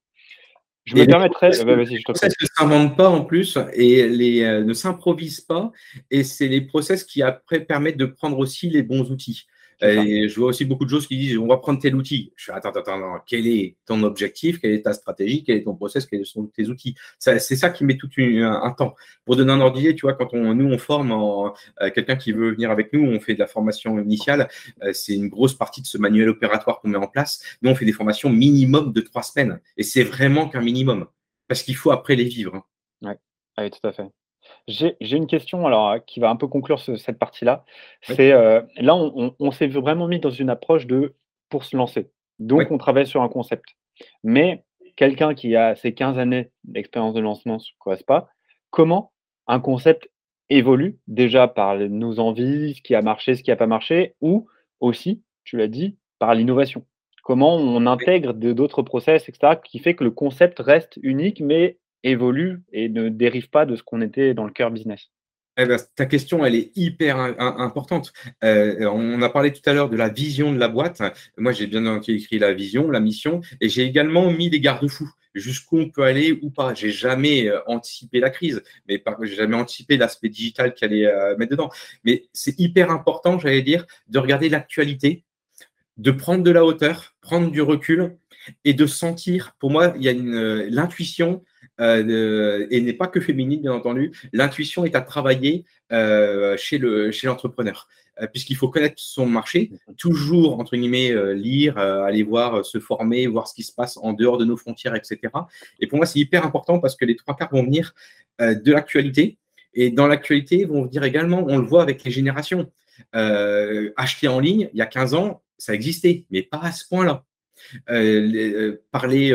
Je me permettrais. Les process ne s'inventent pas en plus et les, euh, ne s'improvisent pas. Et c'est les process qui après permettent de prendre aussi les bons outils. Et je vois aussi beaucoup de choses qui disent on va prendre tel outil. Je fais attends, attends, attends, quel est ton objectif, quelle est ta stratégie, quel est ton process, quels sont tes outils? C'est ça qui met tout un, temps. Pour donner un ordre tu vois, quand on, nous on forme euh, quelqu'un qui veut venir avec nous, on fait de la formation initiale. Euh, c'est une grosse partie de ce manuel opératoire qu'on met en place. Nous, on fait des formations minimum de trois semaines. Et c'est vraiment qu'un minimum. Parce qu'il faut après les vivre. Hein. Oui, ouais, tout à fait. J'ai une question alors qui va un peu conclure cette partie-là. C'est euh, là, on, s'est vraiment mis dans une approche de pour se lancer. Donc, on travaille sur un concept. Mais quelqu'un qui a ses 15 années d'expérience de lancement sur pas comment un concept évolue déjà par nos envies, ce qui a marché, ce qui n'a pas marché, ou aussi, tu l'as dit, par l'innovation? Comment on intègre d'autres process, etc., qui fait que le concept reste unique, mais évolue et ne dérive pas de ce qu'on était dans le cœur business eh ben, ta question, elle est hyper importante. Euh, on a parlé tout à l'heure de la vision de la boîte. Moi, j'ai bien écrit la vision, la mission, et j'ai également mis des garde-fous jusqu'où on peut aller ou pas. J'ai jamais euh, anticipé la crise, mais j'ai jamais anticipé l'aspect digital qu'il allait euh, mettre dedans. Mais c'est hyper important, j'allais dire, de regarder l'actualité, de prendre de la hauteur, prendre du recul et de sentir. Pour moi, il y a l'intuition euh, et n'est pas que féminine, bien entendu. L'intuition est à travailler euh, chez l'entrepreneur, le, chez euh, puisqu'il faut connaître son marché, toujours, entre guillemets, lire, aller voir, se former, voir ce qui se passe en dehors de nos frontières, etc. Et pour moi, c'est hyper important parce que les trois quarts vont venir de l'actualité. Et dans l'actualité, vont venir également, on le voit avec les générations. acheter en ligne, il y a 15 ans, ça existait, mais pas à ce point-là. parler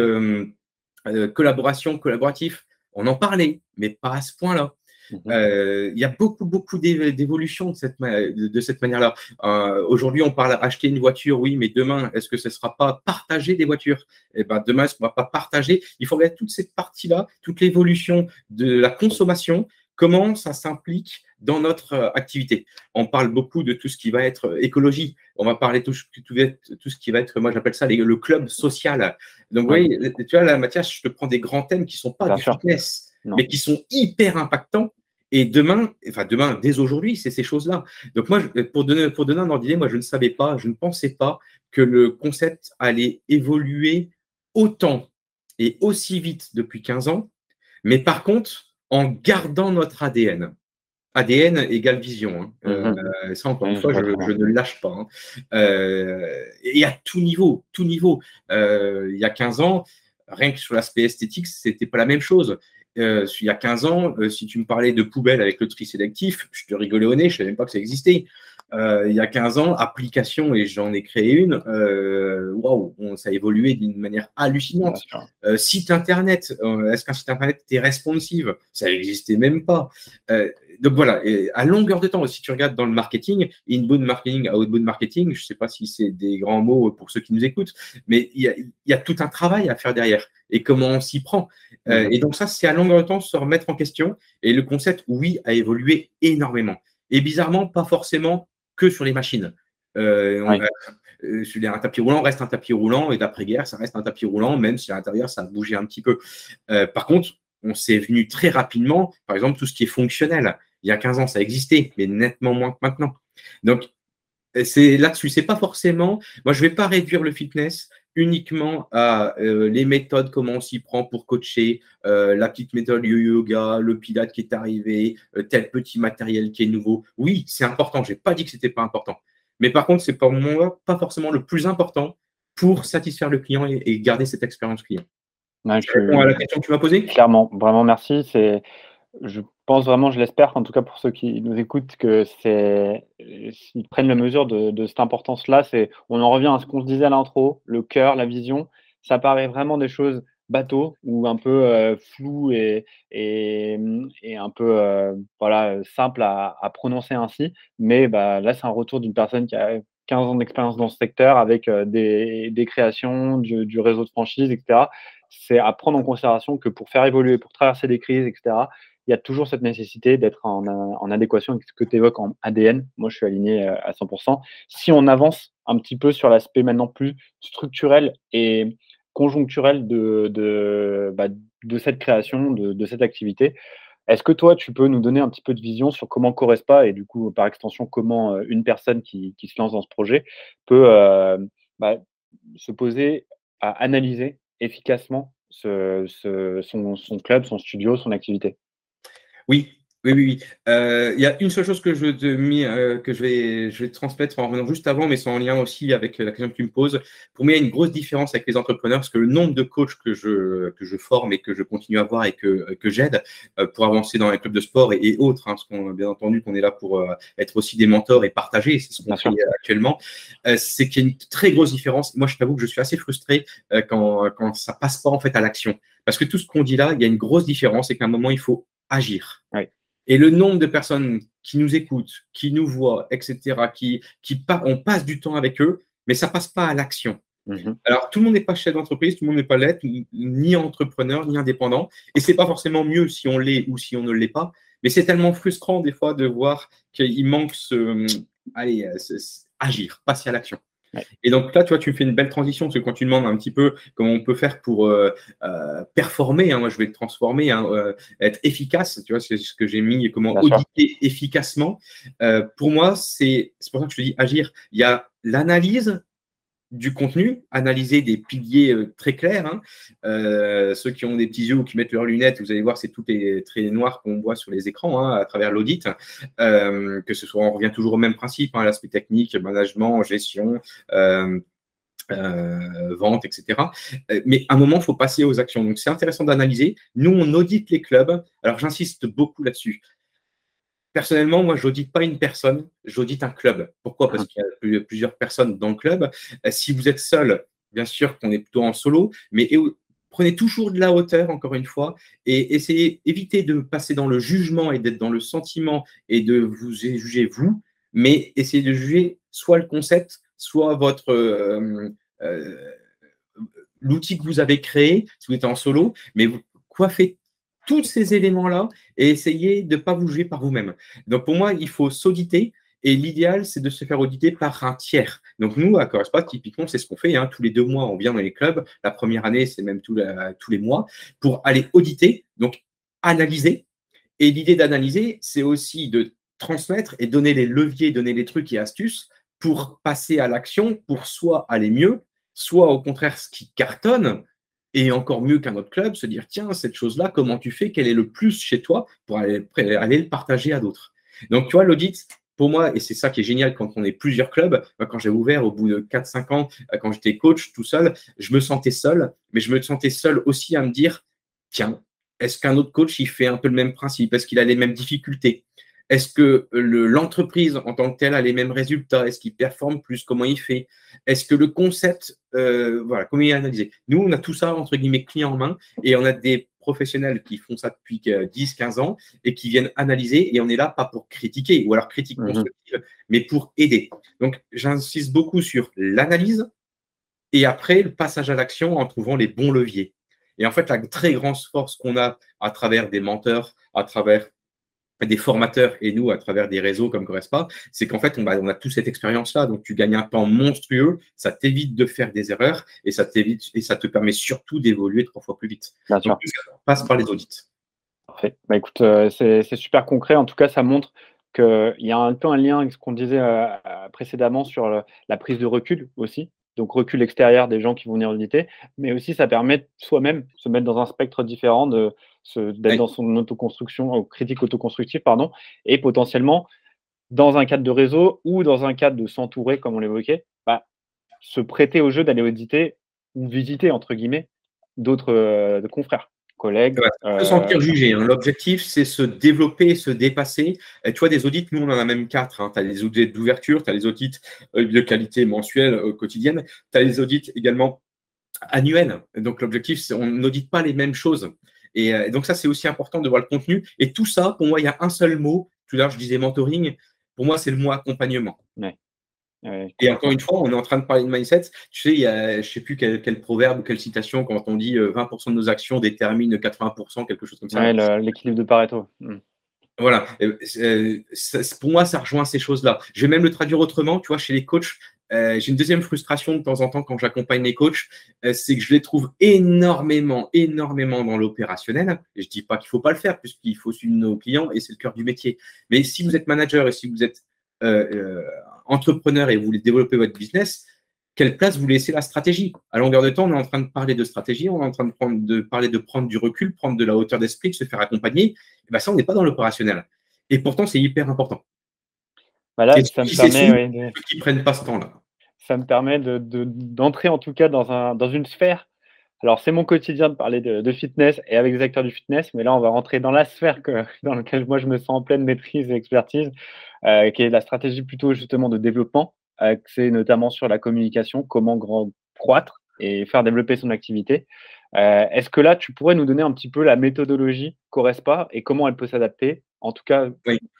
euh, collaboration, collaboratif, on en parlait, mais pas à ce point-là. Mhm. Euh, il y a beaucoup, beaucoup d'évolutions de cette, de cette manière-là. Euh, aujourd'hui, on parle acheter une voiture, oui, mais demain, est-ce que ce ne sera pas partager des voitures? Eh ben, demain, est-ce qu'on ne va pas partager Il faudrait toute cette partie-là, toute l'évolution de la consommation, comment ça s'implique dans notre euh, activité. On parle beaucoup de tout ce qui va être euh, écologie. On va parler de tout, tout, ce qui va être, moi j'appelle ça le club social. Donc oui, tu vois, là, Mathias, je te prends des grands thèmes qui ne sont pas du fitness, mais qui sont hyper impactants Et demain, enfin demain, dès aujourd'hui, c'est ces choses-là. Donc moi, pour donner, pour donner un ordre d'idée, moi, je ne savais pas, je ne pensais pas que le concept allait évoluer autant et aussi vite depuis 15 ans, mais par contre, en gardant notre ADN. ADN égale vision. Hein. Mhm. Euh, ça, encore une fois, je, ne lâche pas. Hein. Euh, et à tout niveau, tout niveau. Euh, il y a 15 ans, rien que sur l'aspect esthétique, c'était pas la même chose. il y a 15 ans, si tu me parlais de poubelle avec le tri sélectif, je te rigolais au nez, je ne savais même pas que ça existait. Il y a 15 ans, application, et j'en ai créé une, waouh, ça a évolué d'une manière hallucinante. Site internet, est-ce qu'un site internet est responsive? Ça n'existait même pas. Donc voilà, à longueur de temps, si tu regardes dans le marketing, inbound marketing, outbound marketing, je ne sais pas si c'est des grands mots pour ceux qui nous écoutent, mais il y, a, tout un travail à faire derrière et comment on s'y prend. et donc ça, c'est à longueur de temps se remettre en question. Et le concept, oui, a évolué énormément. Et bizarrement, pas forcément que sur les machines. Euh, euh, sur un tapis roulant reste un tapis roulant et d'après-guerre, ça reste un tapis roulant, même si à l'intérieur, ça a bougé un petit peu. Euh, par contre, on s'est venu très rapidement, par exemple, tout ce qui est fonctionnel. Il y a 15 ans, ça existait, mais nettement moins que maintenant. Donc, c'est là-dessus, c'est pas forcément. Moi, je vais pas réduire le fitness uniquement à euh, les méthodes, comment on s'y prend pour coacher, euh, la petite méthode yoga, le pilate qui est arrivé, euh, tel petit matériel qui est nouveau. Oui, c'est important. Je n'ai pas dit que ce n'était pas important. Mais par contre, c'est pour moi pas forcément le plus important pour satisfaire le client et, garder cette expérience client. je réponds à la question que tu m'as posée Clairement, vraiment merci. C'est je pense vraiment, je l'espère, en tout cas pour ceux qui nous écoutent, que s'ils prennent la mesure de, cette importance-là, c'est on en revient à ce qu'on se disait à l'intro, le cœur, la vision, ça paraît vraiment des choses bateaux ou un peu euh, floues et, et, un peu euh, voilà simple à, prononcer ainsi. Mais bah, là, c'est un retour d'une personne qui a 15 ans d'expérience dans ce secteur avec euh, des, des, créations, du, du, réseau de franchise, etc. C'est à prendre en considération que pour faire évoluer, pour traverser des crises, etc., il y a toujours cette nécessité d'être en, adéquation avec ce que tu évoques en ADN. Moi, je suis aligné euh, à 100%. Si on avance un petit peu sur l'aspect maintenant plus structurel et conjoncturel de, bah, cette création, de, cette activité, est-ce que toi, tu peux nous donner un petit peu de vision sur comment Correspa et du coup, par extension, comment euh, une personne qui, se lance dans ce projet peut euh, bah, se poser à analyser efficacement son, club, son studio, son activité? Oui, oui, oui, oui. Euh, il y a une seule chose que je, te mis, euh, que je vais, je vais transmettre en revenant juste avant, mais c'est en lien aussi avec la question que tu me poses. Pour moi, il y a une grosse différence avec les entrepreneurs parce que le nombre de coachs que je, que je forme et que je continue à voir et que, que j'aide euh, pour avancer dans les clubs de sport et, autres, hein, parce qu'on bien entendu qu'on est là pour être aussi des mentors et partager, c'est ce qu'on fait actuellement, c'est qu'il y a une très grosse différence. Moi, je t'avoue que je suis assez frustré quand, quand ça passe pas en fait à l'action. Parce que tout ce qu'on dit là, il y a une grosse différence et qu'à un moment, il faut agir. Et le nombre de personnes qui nous écoutent, qui nous voient, etc., qui, qui on passe du temps avec eux, mais ça passe pas à l'action. Mhm. Alors, tout le monde n'est pas chef d'entreprise, tout le monde n'est pas l'être, ni entrepreneur, ni indépendant. Et c'est pas forcément mieux si on l'est ou si on ne l'est pas. Mais c'est tellement frustrant des fois de voir qu'il manque ce, allez, agir, passer à l'action. Et donc là, tu vois, tu fais une belle transition, parce que quand tu demandes un petit peu comment on peut faire pour euh, euh, performer, hein, moi je vais le transformer, hein, euh, être efficace, tu vois, c'est ce que j'ai mis, comment auditer efficacement. pour moi, c'est pour ça que je te dis agir. Il y a l'analyse du contenu, analyser des piliers euh, très clairs. Hein. Euh, ceux qui ont des petits yeux ou qui mettent leurs lunettes, vous allez voir, c'est tous les traits noirs qu'on voit sur les écrans hein, à travers l'audit. Euh, que ce soit, on revient toujours au même principe, hein, l'aspect technique, management, gestion. vente, etc. Mais à un moment, il faut passer aux actions. Donc, c'est intéressant d'analyser. Nous, on audite les clubs. Alors, j'insiste beaucoup là-dessus. Personnellement, moi, je n'audite pas une personne, j'audite un club. Pourquoi? Parce ah. qu'il y a plusieurs personnes dans le club. Euh, si vous êtes seul, bien sûr qu'on est plutôt en solo, mais prenez toujours de la hauteur, encore une fois, et essayez, évitez de passer dans le jugement et d'être dans le sentiment et de vous juger vous, mais essayez de juger soit le concept, soit votre euh, euh, l'outil que vous avez créé, si vous êtes en solo, mais quoi fait tous ces éléments-là et essayer de ne pas vous juger par vous-même. Donc pour moi, il faut s'auditer. Et l'idéal, c'est de se faire auditer par un tiers. Donc, nous, à Correspa, typiquement, c'est ce qu'on fait. Hein. Tous les deux mois, on vient dans les clubs. La première année, c'est même tous les mois pour aller auditer, donc analyser Et l'idée d'analyser, c'est aussi de transmettre et donner les leviers, donner les trucs et astuces pour passer à l'action, pour soit aller mieux, soit au contraire ce qui cartonne, et encore mieux qu'un autre club, se dire tiens, cette chose-là, comment tu fais, quel est le plus chez toi pour aller, le partager à d'autres? Donc, tu vois, l'audit, pour moi, et c'est ça qui est génial quand on est plusieurs clubs, quand j'ai ouvert au bout de 4-5 ans, quand j'étais coach tout seul, je me sentais seul, mais je me sentais seul aussi à me dire tiens, est-ce qu'un autre coach, il fait un peu le même principe? Est-ce qu'il a les mêmes difficultés? Est-ce que l'entreprise en tant que telle a les mêmes résultats? Est-ce qu'il performe plus? Comment il fait? Est-ce que le concept, euh, voilà, comment il est analysé? Nous, on a tout ça, entre guillemets, clé en main et on a des professionnels qui font ça depuis 10-15 ans et qui viennent analyser et on est là pas pour critiquer ou alors critique mhm. constructive, mais pour aider. Donc, j'insiste beaucoup sur l'analyse et après le passage à l'action en trouvant les bons leviers. Et en fait, la très grande force qu'on a à travers des menteurs, à travers des formateurs et nous à travers des réseaux comme Correspa, c'est qu'en fait, on, on a toute cette expérience-là. Donc, tu gagnes un temps monstrueux, ça t'évite de faire des erreurs et ça t'évite et ça te permet surtout d'évoluer trois fois plus vite. Bien Donc, ça passe par les audits. Parfait. Bah, écoute, euh, c'est super concret. En tout cas, ça montre qu'il y a un peu un lien avec ce qu'on disait euh, précédemment sur la prise de recul aussi donc recul extérieur des gens qui vont venir auditer, mais aussi ça permet soi-même se mettre dans un spectre différent, de d'être dans son autoconstruction, euh, critique autoconstructive, pardon, et potentiellement dans un cadre de réseau ou dans un cadre de s'entourer, comme on l'évoquait, bah, se prêter au jeu d'aller auditer ou visiter entre guillemets d'autres euh, confrères collègues. se sentir jugé. Hein. L'objectif, c'est se développer, se dépasser. Et tu vois, des audits, nous, on en a même quatre. Hein. Tu as les audits d'ouverture, tu as les audits euh, de qualité mensuelle, euh, quotidienne, tu as les audits également annuels. Donc, l'objectif, c'est on n'audite pas les mêmes choses. Et, euh, donc, ça, c'est aussi important de voir le contenu. Et tout ça, pour moi, il y a un seul mot. Tout à l'heure, je disais mentoring. Pour moi, c'est le mot accompagnement et encore une fois, on est en train de parler de mindset. Tu sais, il y a, je ne sais plus quel, proverbe ou quelle citation quand on dit 20% euh, de nos actions déterminent 80%, quelque chose comme ça. l'équilibre de Pareto. Hmm. Voilà. pour moi, ça rejoint ces choses-là. Je vais même le traduire autrement. Tu vois, chez les coachs, euh, j'ai une deuxième frustration de temps en temps quand j'accompagne les coachs, euh, c'est que je les trouve énormément, énormément dans l'opérationnel. Et je dis pas qu'il faut pas le faire, puisqu'il faut suivre nos clients et c'est le cœur du métier. Mais si vous êtes manager et si vous êtes entrepreneur et vous voulez développer votre business, quelle place vous laissez la stratégie? À longueur de temps, on est en train de parler de stratégie, on est en train de, prendre, de parler de prendre du recul, prendre de la hauteur d'esprit, se faire accompagner. Et ben ça, on n'est pas dans l'opérationnel. Et pourtant, c'est hyper important. Voilà, bah ça me permet qui prennent pas ce temps-là. Ça me permet d'entrer de, en tout cas dans, un, dans une sphère. Alors, c'est mon quotidien de parler de, fitness et avec des acteurs du fitness, mais là, on va rentrer dans la sphère que, dans laquelle moi, je me sens en pleine maîtrise et expertise. Euh, qui est la stratégie plutôt justement de développement, axée notamment sur la communication, comment grand, croître et faire développer son activité. Euh, est-ce que là, tu pourrais nous donner un petit peu la méthodologie Correspa et comment elle peut s'adapter? En tout cas,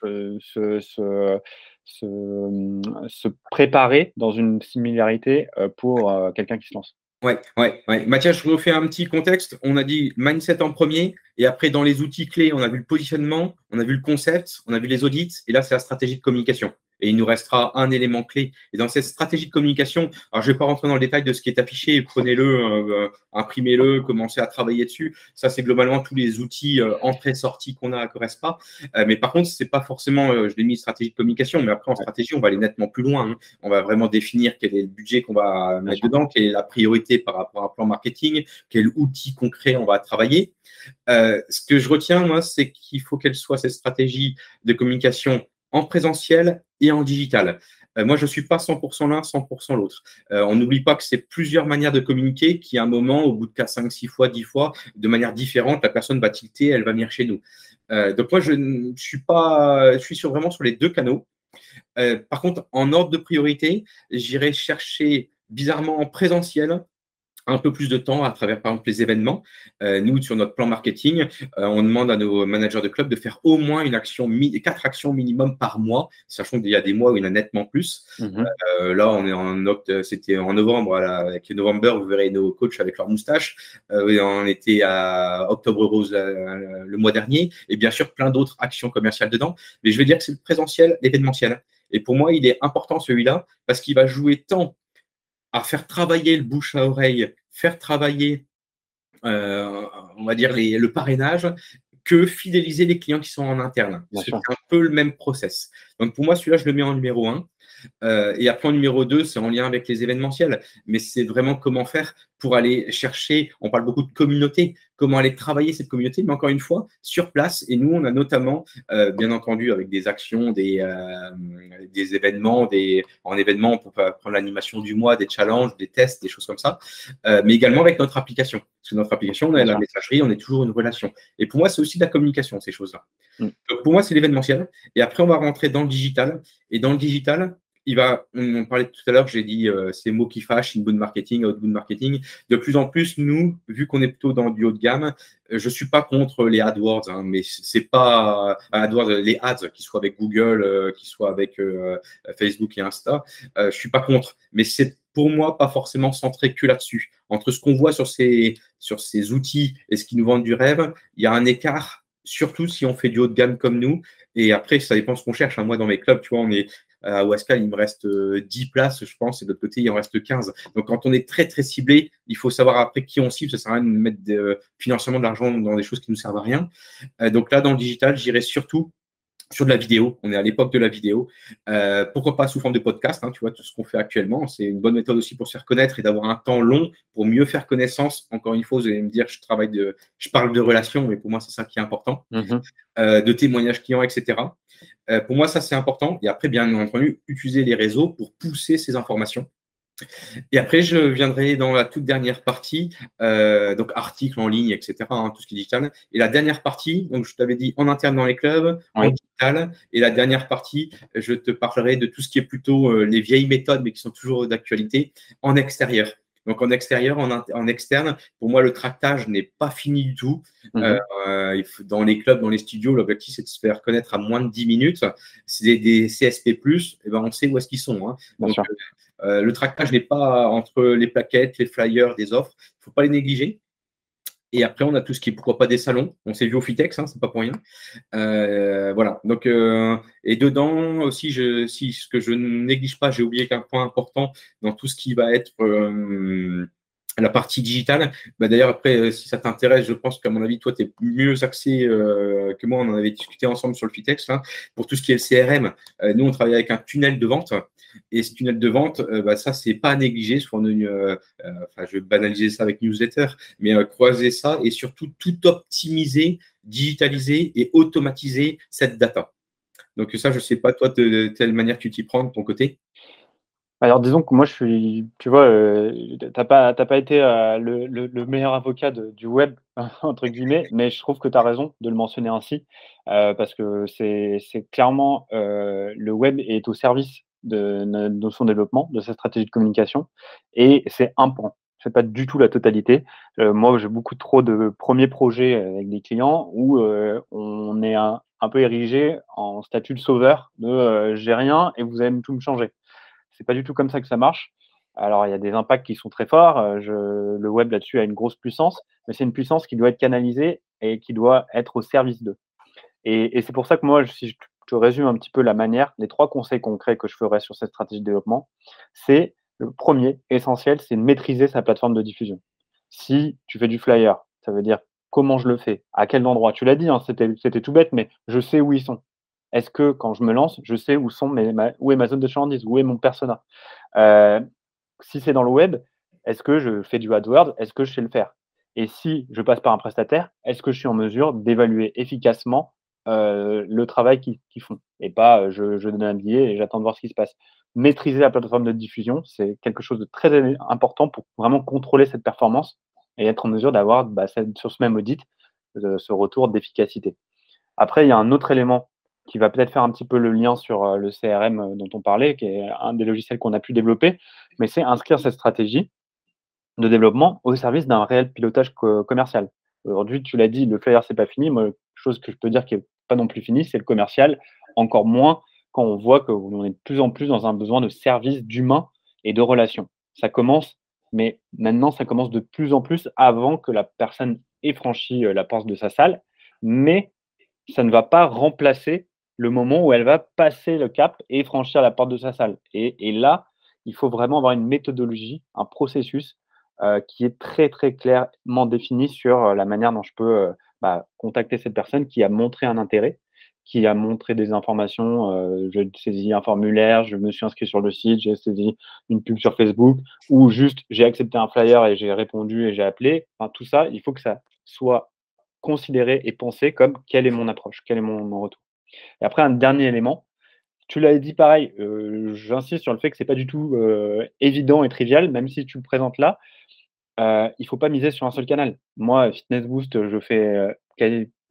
euh, se, se, se, préparer dans une similarité pour quelqu'un qui se lance. Ouais, ouais, ouais. Mathias, je refais un petit contexte. On a dit mindset en premier, et après, dans les outils clés, on a vu le positionnement, on a vu le concept, on a vu les audits, et là, c'est la stratégie de communication et il nous restera un élément clé. Et dans cette stratégie de communication, alors je ne vais pas rentrer dans le détail de ce qui est affiché, prenez-le, euh, imprimez-le, commencez à travailler dessus. Ça, c'est globalement tous les outils euh, entrée-sortie qu'on a à Correspa. Euh, mais par contre, c'est pas forcément, je l'ai mis stratégie de communication, mais après en stratégie, on va aller nettement plus loin. Hein. On va vraiment définir quel est le budget qu'on va mettre dedans, quelle est la priorité par rapport à un plan marketing, quel outil concret on va travailler. ce que je retiens, moi, c'est qu'il faut qu'elle soit cette stratégie de communication en présentiel et en digital. Euh, moi, je ne suis pas 100% l'un, 100% l'autre. Euh, on n'oublie pas que c'est plusieurs manières de communiquer qui, à un moment, au bout de 4, 5, 6 fois, 10 fois, de manière différente, la personne va tilter, elle va venir chez nous. Euh, donc, moi, je, ne suis pas, je suis sur, vraiment sur les deux canaux. par contre, en ordre de priorité, j'irai chercher bizarrement en présentiel un peu plus de temps à travers, par exemple, les événements. Euh, nous, sur notre plan marketing, euh, on demande à nos managers de club de faire au moins une action, quatre actions minimum par mois, sachant qu'il y a des mois où il y en a nettement plus. Mhm. Euh, là, on est en octobre, c'était en novembre, avec novembre, vous verrez nos coachs avec leur moustache. on était à Octobre Rose le mois dernier, et bien sûr, plein d'autres actions commerciales dedans. Mais je vais dire que c'est le présentiel, l'événementiel. Et pour moi, il est important celui-là parce qu'il va jouer tant à faire travailler le bouche à oreille, faire travailler, euh, on va dire, le parrainage, que fidéliser les clients qui sont en interne. C'est un peu le même process. Donc pour moi, celui-là, je le mets en numéro un. Euh, et après, en numéro 2, c'est en lien avec les événementiels. Mais c'est vraiment comment faire pour aller chercher, on parle beaucoup de communauté, comment aller travailler cette communauté, mais encore une fois, sur place. Et nous, on a notamment, euh, bien entendu, avec des actions, des, euh, des événements, des, en événements, on peut prendre l'animation du mois, des challenges, des tests, des choses comme ça, mais également avec notre application. Parce que notre application, on a la messagerie, on est toujours une relation. Et pour moi, c'est aussi de la communication, ces choses-là. Mm. Donc pour moi, c'est l'événementiel. Et après, on va rentrer dans le digital. Et dans le digital, il va, on, parlait tout à l'heure, j'ai dit euh, ces mots qui fâchent, inbound marketing, outbound marketing. De plus en plus, nous, vu qu'on est plutôt dans du haut de gamme, euh, je suis pas contre les AdWords, hein, mais c'est pas euh, AdWords, les ads, qui soient avec Google, qui soient avec Facebook et Insta, je suis pas contre. Mais c'est pour moi pas forcément centré que là-dessus. Entre ce qu'on voit sur ces, sur ces outils et ce qui nous vendent du rêve, il y a un écart surtout si on fait du haut de gamme comme nous. Et après, ça dépend ce qu'on cherche. Hein. Moi, dans mes clubs, tu vois, on est à Wascal, il me reste 10 euh, places, je pense, et de l'autre côté, il en reste 15. Donc, quand on est très, très ciblé, il faut savoir après qui on cible. Ça sert à rien de mettre euh, financièrement de l'argent dans des choses qui ne nous servent à rien. Euh, donc là, dans le digital, j'irai surtout sur de la vidéo. On est à l'époque de la vidéo. pourquoi pas sous forme de podcast, hein, tu vois, tout ce qu'on fait actuellement. C'est une bonne méthode aussi pour se faire connaître et d'avoir un temps long pour mieux faire connaissance. Encore une fois, vous allez me dire, je travaille de, je parle de relations, mais pour moi, c'est ça qui est important. Mm-hmm. de témoignages clients, etc. Euh, pour moi, ça, c'est important. Et après, bien entendu, utiliser les réseaux pour pousser ces informations. Et après, je viendrai dans la toute dernière partie, euh, donc articles en ligne, etc., hein, tout ce qui est digital. Et la dernière partie, donc je t'avais dit en interne dans les clubs, en digital. Et la dernière partie, je te parlerai de tout ce qui est plutôt euh, les vieilles méthodes, mais qui sont toujours d'actualité, en extérieur. Donc en extérieur, en, externe, pour moi, le tractage n'est pas fini du tout. Mhm. Euh, dans les clubs, dans les studios, l'objectif, c'est de se faire connaître à moins de 10 minutes. C'est des, CSP+, et eh ben, on sait où est-ce qu'ils sont. Hein. Donc, euh, le tractage n'est pas entre les plaquettes, les flyers, des offres. Il ne faut pas les négliger. Et après, on a tout ce qui est pourquoi pas des salons. On s'est vu au Fitex, hein, c'est pas pour rien. Euh, voilà. Donc, euh, et dedans aussi, ce que je néglige pas, j'ai oublié qu'un point important dans tout ce qui va être euh, la partie digitale. Bah, D'ailleurs, après, si ça t'intéresse, je pense qu'à mon avis, toi, tu es mieux axé que moi. On en avait discuté ensemble sur le Fitex. Hein, pour tout ce qui est le CRM, nous, on travaille avec un tunnel de vente. Et ce tunnel de vente, euh, bah, ça, c'est pas à négliger. Euh, euh, je vais banaliser ça avec newsletter, mais croiser ça et surtout tout optimiser, digitaliser et automatiser cette data. Donc ça, je ne sais pas, toi, de, telle manière tu t'y prends de ton côté? Alors disons que moi je suis, tu vois, tu n'as pas, pas été le, meilleur avocat du web, entre guillemets, mais je trouve que tu as raison de le mentionner ainsi, parce que c'est clairement le web est au service de, son développement, de sa stratégie de communication. Et c'est un pan. C'est pas du tout la totalité. Euh, moi, j'ai beaucoup trop de premiers projets avec des clients où euh, on est un, peu érigé en statut de sauveur de euh, j'ai rien et vous allez tout me changer. C'est pas du tout comme ça que ça marche. Alors, il y a des impacts qui sont très forts. Je, le web là-dessus a une grosse puissance, mais c'est une puissance qui doit être canalisée et qui doit être au service d'eux. Et, et c'est pour ça que moi, si je résume un petit peu la manière, les trois conseils concrets que je ferai sur cette stratégie de développement, c'est le premier, essentiel, c'est maîtriser sa plateforme de diffusion. Si tu fais du flyer, ça veut dire comment je le fais, à quel endroit? Tu l'as dit, hein, c'était tout bête, mais je sais où ils sont. Est-ce que quand je me lance, je sais où, sont mes, ma, où est ma zone de chalandise, où est mon persona? Euh, Si c'est dans le web, est-ce que je fais du AdWords? Est-ce que je sais le faire? Et si je passe par un prestataire, est-ce que je suis en mesure d'évaluer efficacement euh, le travail qu'ils font et pas euh, je, donne un billet et j'attends de voir ce qui se passe. Maîtriser la plateforme de diffusion, c'est quelque chose de très important pour vraiment contrôler cette performance et être en mesure d'avoir bah, sur ce même audit euh, ce retour d'efficacité. Après, il y a un autre élément qui va peut-être faire un petit peu le lien sur le CRM dont on parlait, qui est un des logiciels qu'on a pu développer, mais c'est inscrire cette stratégie de développement au service d'un réel pilotage commercial. Aujourd'hui, tu l'as dit, le flyer, c'est pas fini. Moi, chose que je peux dire qui est pas non plus fini, c'est le commercial, encore moins quand on voit qu'on est de plus en plus dans un besoin de service, d'humain et de relation. Ça commence, mais maintenant, ça commence de plus en plus avant que la personne ait franchi euh, la porte de sa salle, mais ça ne va pas remplacer le moment où elle va passer le cap et franchir la porte de sa salle. Et, là, il faut vraiment avoir une méthodologie, un processus euh, qui est très très clairement défini sur euh, la manière dont je peux bah, contacter cette personne qui a montré un intérêt, qui a montré des informations. Euh, j'ai saisi un formulaire, je me suis inscrit sur le site, j'ai saisi une pub sur Facebook, ou juste j'ai accepté un flyer et j'ai répondu et j'ai appelé. Tout ça, il faut que ça soit considéré et pensé comme quelle est mon approche, quel est mon, retour. Et après, un dernier élément, tu l'avais dit pareil, euh, j'insiste sur le fait que ce n'est pas du tout euh, évident et trivial, même si tu le présentes là, euh, il ne faut pas miser sur un seul canal. Moi, Fitness Boost, je fais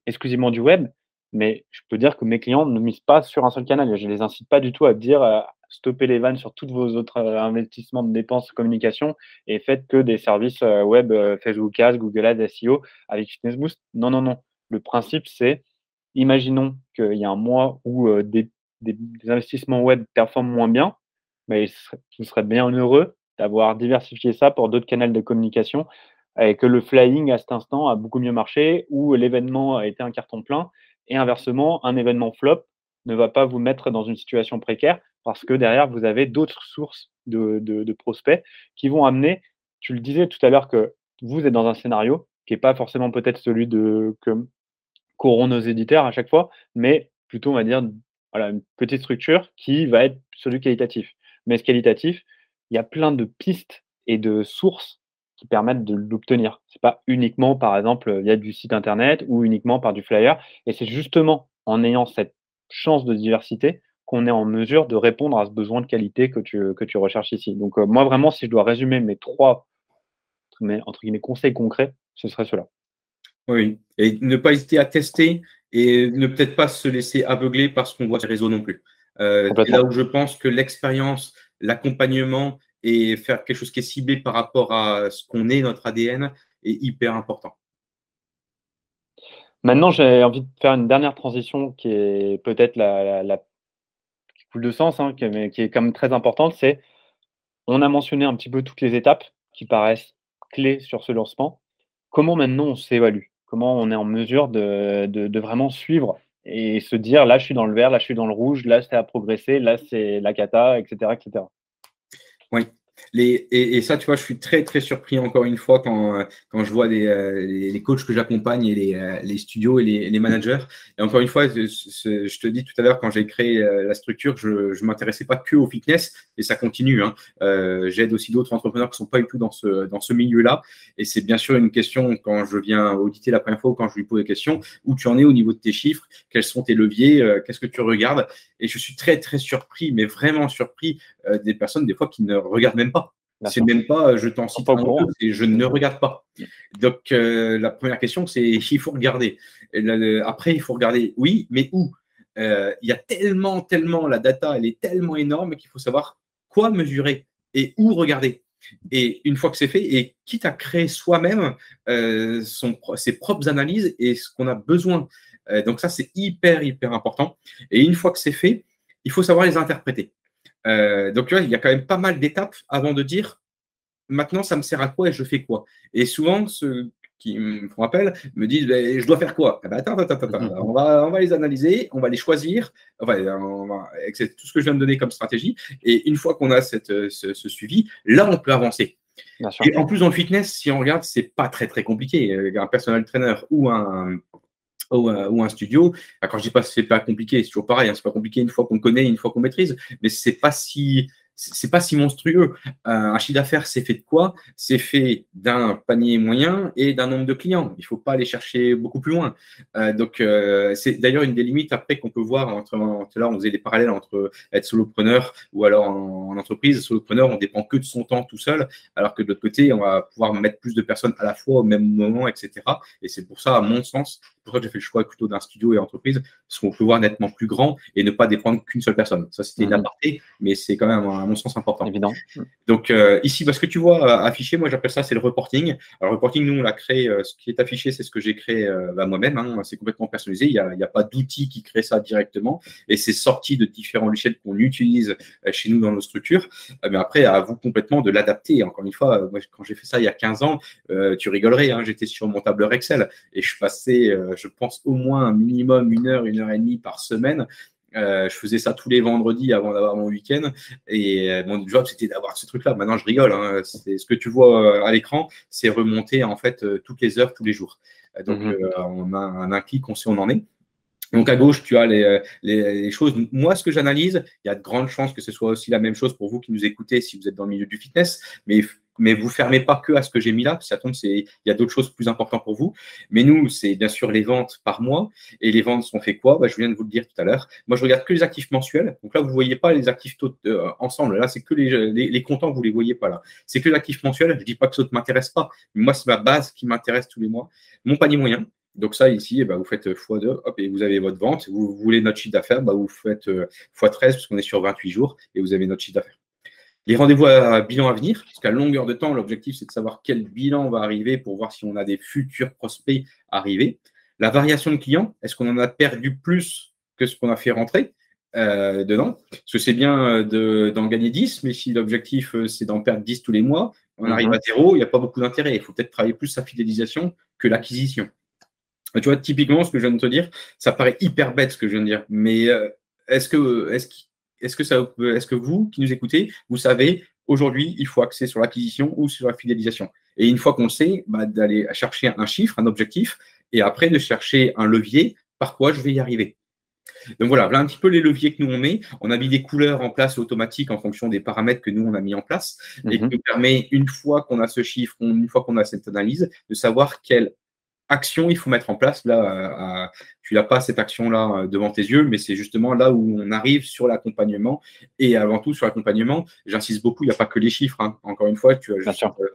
exclusivement du web, mais je peux dire que mes clients ne misent pas sur un seul canal. Je ne les incite pas du tout à dire stopper les vannes sur tous vos autres investissements de dépenses communication et faites que des services web Facebook Ads, Google Ads, SEO avec Fitness Boost. Non, non, non. Le principe, c'est imaginons qu'il y a un mois où des, investissements web performent moins bien, mais vous serez bien heureux d'avoir diversifié ça pour d'autres canaux de communication et que le flying à cet instant a beaucoup mieux marché ou l'événement a été un carton plein et inversement, un événement flop ne va pas vous mettre dans une situation précaire parce que derrière, vous avez d'autres sources de, prospects qui vont amener, tu le disais tout à l'heure, que vous êtes dans un scénario qui n'est pas forcément peut-être celui de que qu'auront nos éditeurs à chaque fois, mais plutôt, on va dire, voilà, une petite structure qui va être celui qualitatif. Mais ce qualitatif, il y a plein de pistes et de sources qui permettent de l'obtenir. Ce n'est pas uniquement, par exemple, via du site internet ou uniquement par du flyer. Et c'est justement en ayant cette chance de diversité qu'on est en mesure de répondre à ce besoin de qualité que tu, que tu recherches ici. Donc, euh, moi, vraiment, si je dois résumer mes trois mes, entre guillemets, conseils concrets, ce serait cela. Oui, et ne pas hésiter à tester et ne peut-être pas se laisser aveugler parce qu'on voit ces réseaux non plus. Euh, là où je pense que l'expérience, l'accompagnement et faire quelque chose qui est ciblé par rapport à ce qu'on est, notre ADN, est hyper important. Maintenant, j'ai envie de faire une dernière transition qui est peut-être la, la, de sens, hein, qui, est, quand même très importante, c'est on a mentionné un petit peu toutes les étapes qui paraissent clés sur ce lancement. Comment maintenant on s'évalue? Comment on est en mesure de, de, vraiment suivre et se dire là je suis dans le vert, là je suis dans le rouge, là c'est à progresser, là c'est la cata, etc. etc. Oui, et, ça, tu vois, je suis très, très surpris encore une fois quand, quand je vois les, euh, les coachs que j'accompagne et les, euh, les, studios et les, managers. Et encore une fois, je, te dis tout à l'heure, quand j'ai créé euh, la structure, je ne m'intéressais pas que au fitness et ça continue. Hein. J'aide aussi d'autres entrepreneurs qui ne sont pas du tout dans ce, dans ce milieu-là. Et c'est bien sûr une question quand je viens auditer la première fois ou quand je lui pose des questions, où tu en es au niveau de tes chiffres, quels sont tes leviers, qu'est-ce que tu regardes? Et je suis très, très surpris, mais vraiment surpris des personnes, des fois, qui ne regardent même pas. C'est même pas je t'en cite un et je ne regarde pas. Donc euh, la première question, c'est il faut regarder. après, il faut regarder, oui, mais où? Euh, Il y a tellement, tellement, la data, elle est tellement énorme qu'il faut savoir quoi mesurer et où regarder. Et une fois que c'est fait, et quitte à créer soi-même euh, ses propres analyses et ce qu'on a besoin. donc ça, c'est hyper, hyper important. Et une fois que c'est fait, il faut savoir les interpréter. Euh, donc, tu vois, il y a quand même pas mal d'étapes avant de dire maintenant, ça me sert à quoi et je fais quoi? Et souvent, ceux qui me font appel me disent ben, je dois faire quoi? Ben, attends, attends, attends, on, va, on va les analyser, on va les choisir, enfin, c'est tout ce que je viens de donner comme stratégie. Et une fois qu'on a cette, ce, suivi, là, on peut avancer. Et en plus, dans le fitness, si on regarde, c'est pas très très compliqué. Un personnel trainer ou un, ou, un studio. quand je dis pas c'est pas compliqué, c'est toujours pareil, hein, c'est pas compliqué une fois qu'on connaît, une fois qu'on maîtrise, mais c'est pas si c'est pas si monstrueux. Euh, un chiffre d'affaires, c'est fait de quoi? C'est fait d'un panier moyen et d'un nombre de clients. Il ne faut pas aller chercher beaucoup plus loin. Euh, donc, euh, c'est d'ailleurs une des limites après qu'on peut voir entre, là, on faisait des parallèles entre être solopreneur ou alors en, entreprise. Solopreneur, on dépend que de son temps tout seul, alors que de l'autre côté, on va pouvoir mettre plus de personnes à la fois au même moment, etc. Et c'est pour ça, à mon sens, pour ça j'ai fait le choix plutôt d'un studio et entreprise, parce qu'on peut voir nettement plus grand et ne pas dépendre qu'une seule personne. Ça, c'était une mmh. aparté, mais c'est quand même, à mon sens, important. Évident. Donc, euh, ici, parce que tu vois euh, affiché, moi, j'appelle ça, c'est le reporting. Alors, le reporting, nous, on l'a créé, euh, ce qui est affiché, c'est ce que j'ai créé bah, moi-même. Hein. c'est complètement personnalisé. Il n'y a, a, pas d'outil qui crée ça directement. Et c'est sorti de différents logiciels qu'on utilise chez nous dans nos structures. mais après, à vous complètement de l'adapter. Encore une fois, moi, quand j'ai fait ça il y a 15 ans, tu rigolerais. Hein. J'étais sur mon tableur Excel et je passais, je pense, au moins un minimum une heure, une heure et demie par semaine euh, je faisais ça tous les vendredis avant d'avoir mon week-end. Et euh, mon job, c'était d'avoir ce truc-là. Maintenant, je rigole. Hein. C'est ce que tu vois euh, à l'écran, c'est remonter en fait toutes les heures, tous les jours. Donc, mhm. on a un, un clic, on sait où on en est. Donc à gauche, tu as les, les, choses. Moi, ce que j'analyse, il y a de grandes chances que ce soit aussi la même chose pour vous qui nous écoutez si vous êtes dans le milieu du fitness, mais mais vous fermez pas que à ce que j'ai mis là, ça tombe, il y a d'autres choses plus importantes pour vous. Mais nous, c'est bien sûr les ventes par mois. Et les ventes sont fait quoi? Bah, Je viens de vous le dire tout à l'heure. Moi, je regarde que les actifs mensuels. Donc là, vous ne voyez pas les actifs euh, ensemble. Là, c'est que les, les, comptants, vous ne les voyez pas là. C'est que l'actif mensuel. Je ne dis pas que ça ne m'intéresse pas. Mais moi, c'est ma base qui m'intéresse tous les mois. Mon panier moyen. Donc ça, ici, eh ben, vous faites x2, hop, et vous avez votre vente. Vous, voulez notre chiffre d'affaires, bah, vous faites x13 parce qu'on est sur 28 jours et vous avez notre chiffre d'affaires. Les rendez-vous à bilan à venir, parce qu'à longueur de temps, l'objectif, c'est de savoir quel bilan va arriver pour voir si on a des futurs prospects arriver. La variation de clients, est-ce qu'on en a perdu plus que ce qu'on a fait rentrer euh, dedans? Parce que c'est bien euh, d'en gagner 10, mais si l'objectif, euh, c'est d'en perdre 10 tous les mois, on arrive mhm. à zéro, il n'y a pas beaucoup d'intérêt. Il faut peut-être travailler plus sa fidélisation que l'acquisition. Tu vois, typiquement, ce que je viens de te dire, ça paraît hyper bête ce que je viens de dire, mais est-ce que, est-ce est-ce que, ça, est-ce que vous, qui nous écoutez, vous savez, aujourd'hui, il faut axer sur l'acquisition ou sur la fidélisation? Et une fois qu'on le sait, bah, d'aller chercher un chiffre, un objectif, et après de chercher un levier, par quoi je vais y arriver? Donc voilà, voilà un petit peu les leviers que nous on met. On a mis des couleurs en place automatiques en fonction des paramètres que nous on a mis en place et qui mhm. nous permet, une fois qu'on a ce chiffre, une fois qu'on a cette analyse, de savoir quel action il faut mettre en place. Là, tu n'as pas cette action-là euh, devant tes yeux, mais c'est justement là où on arrive sur l'accompagnement. Et avant tout, sur l'accompagnement, j'insiste beaucoup, il n'y a pas que les chiffres. Hein. Encore une fois, tu as euh,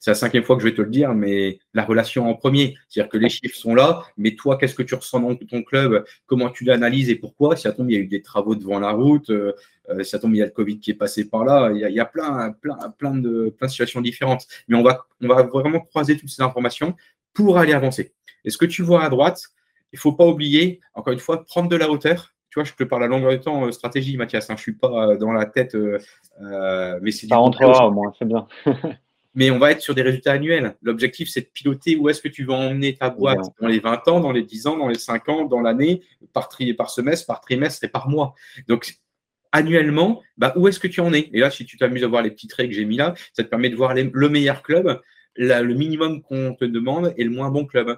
c'est la cinquième fois que je vais te le dire, mais la relation en premier. C'est-à-dire que les chiffres sont là, mais toi, qu'est-ce que tu ressens dans ton club Comment tu l'analyses et pourquoi? Si à tombe, il y a eu des travaux devant la route, euh, si à tombe, il y a le Covid qui est passé par là, il y a, plein, plein, plein, de, plein de situations différentes. Mais on va, on va vraiment croiser toutes ces informations pour aller avancer. Et ce que tu vois à droite, il ne faut pas oublier, encore une fois, prendre de la hauteur. Tu vois, je te parle à longueur de temps euh, stratégie, Mathias. Hein, je ne suis pas euh, dans la tête, euh, mais c'est rentrera au moins, c'est bien. mais on va être sur des résultats annuels. L'objectif, c'est de piloter où est-ce que tu vas emmener ta boîte dans les 20 ans, dans les 10 ans, dans les 5 ans, dans l'année, par, tri par semestre, par trimestre et par mois. Donc, annuellement, bah, où est-ce que tu en es? Et là, si tu t'amuses à voir les petits traits que j'ai mis là, ça te permet de voir le meilleur club le minimum qu'on te demande est le moins bon club.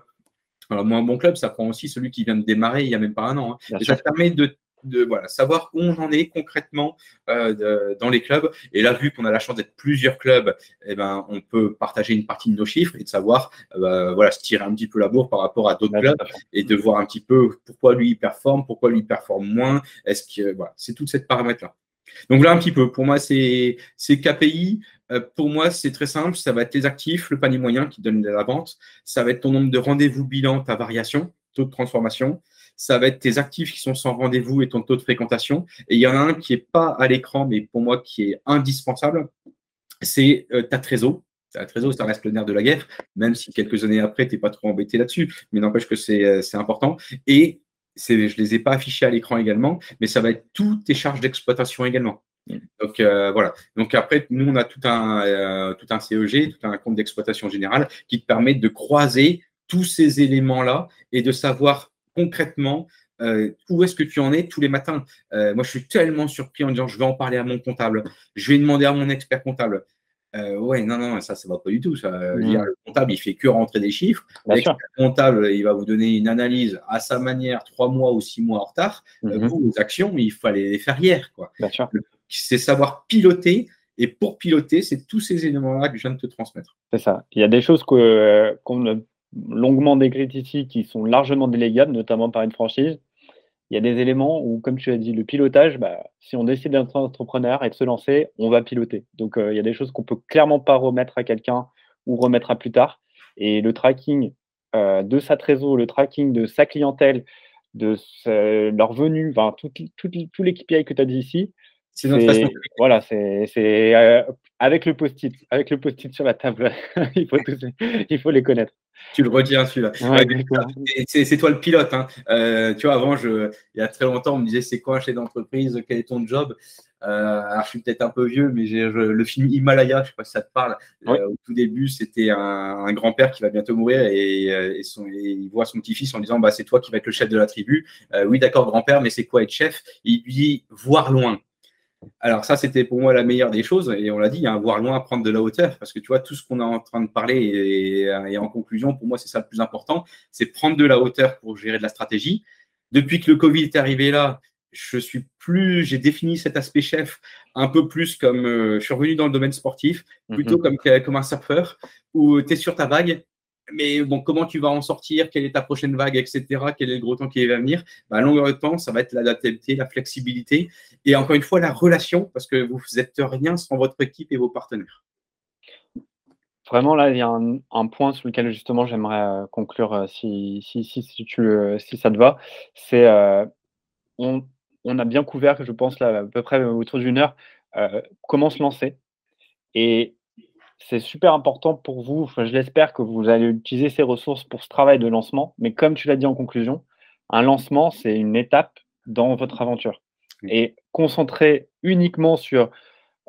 Alors, le moins bon club, ça prend aussi celui qui vient de démarrer il n'y a même pas un an. Hein. ça permet de, voilà, savoir où on en est concrètement euh, dans les clubs. Et là, vu qu'on a la chance d'être plusieurs clubs, eh ben, on peut partager une partie de nos chiffres et de savoir euh, voilà, se tirer un petit peu la bourre par rapport à d'autres clubs et de voir un petit peu pourquoi lui il performe, pourquoi lui il performe moins. Est-ce que voilà, c'est toute cette paramètre-là. Donc là, un petit peu, pour moi, c'est KPI. Euh, pour moi, c'est très simple. Ça va être les actifs, le panier moyen qui donne la vente. Ça va être ton nombre de rendez-vous bilan, ta variation, taux de transformation. Ça va être tes actifs qui sont sans rendez-vous et ton taux de fréquentation. Et il y en a un qui n'est pas à l'écran, mais pour moi qui est indispensable, c'est euh, ta trésor. Ta trésor, ça reste le nerf de la guerre, même si quelques années après, tu n'es pas trop embêté là-dessus. Mais n'empêche que euh, c'est important. Et je ne les ai pas affichés à l'écran également, mais ça va être toutes tes charges d'exploitation également. Donc euh, voilà. Donc après, nous on a tout un euh, tout un CEG, tout un compte d'exploitation générale qui te permet de croiser tous ces éléments-là et de savoir concrètement euh, où est-ce que tu en es tous les matins. moi, je suis tellement surpris en disant je vais en parler à mon comptable, je vais demander à mon expert comptable. Ouais, non, non, ça, ça va pas du tout. Ça. Mmh. Le comptable, il fait que rentrer des chiffres. Le comptable, il va vous donner une analyse à sa manière, trois mois ou six mois en retard. Euh, mmh. vous, vos actions, il fallait les faire hier. Quoi. C'est savoir piloter. Et pour piloter, c'est tous ces éléments-là que je viens de te transmettre. C'est ça. Il y a des choses qu'on a longuement décrites ici qui sont largement délégables, notamment par une franchise il y a des éléments où, comme tu as dit, le pilotage, bah, si on décide d'être entrepreneur et de se lancer, on va piloter. Donc, euh, il y a des choses qu'on peut clairement pas remettre à quelqu'un ou remettre à plus tard. Et le tracking euh, de sa trésor, le tracking de sa clientèle, de leur venue, enfin, tout, tout, tout que tu as dit ici, c'est Voilà, c'est euh, avec le post-it, avec le post-it sur la table. il, faut il faut les connaître. Tu le retiens celui-là. c'est toi le pilote. Hein. Euh, tu vois, avant, je, il y a très longtemps, on me disait c'est quoi un chef d'entreprise, quel est ton job? Euh, alors, je suis peut-être un peu vieux, mais j'ai le film Himalaya, je ne sais pas si ça te parle. au tout début, c'était un, grand-père qui va bientôt mourir et, et, son, il voit son petit-fils en disant bah, C'est toi qui vas être le chef de la tribu. oui, d'accord, grand-père, mais c'est quoi être chef? Il lui dit Voir loin. Alors ça, c'était pour moi la meilleure des choses, et on l'a dit, hein, voir loin, prendre de la hauteur, parce que tu vois, tout ce qu'on est en train de parler, et, en conclusion, pour moi, c'est ça le plus important, c'est prendre de la hauteur pour gérer de la stratégie. Depuis que le Covid est arrivé là, je suis plus, j'ai défini cet aspect chef un peu plus comme, euh, je suis revenu dans le domaine sportif, plutôt mhm. comme, comme un surfeur, où tu es sur ta vague, mais bon, comment tu vas en sortir? Quelle est ta prochaine vague, etc. Quel est le gros temps qui va venir? Bah, À longueur de temps, ça va être l'adaptabilité, la flexibilité et encore une fois, la relation, parce que vous n'êtes rien sans votre équipe et vos partenaires. Vraiment, là, il y a un, point sur lequel justement j'aimerais euh, conclure, euh, si, si, si, tu, si ça te va. C'est euh, on, on, a bien couvert, je pense, là, à peu près autour d'une heure, comment se lancer. Et c'est super important pour vous. je l'espère que vous allez utiliser ces ressources pour ce travail de lancement. Mais comme tu l'as dit en conclusion, un lancement, c'est une étape dans votre aventure. Et concentrer uniquement sur.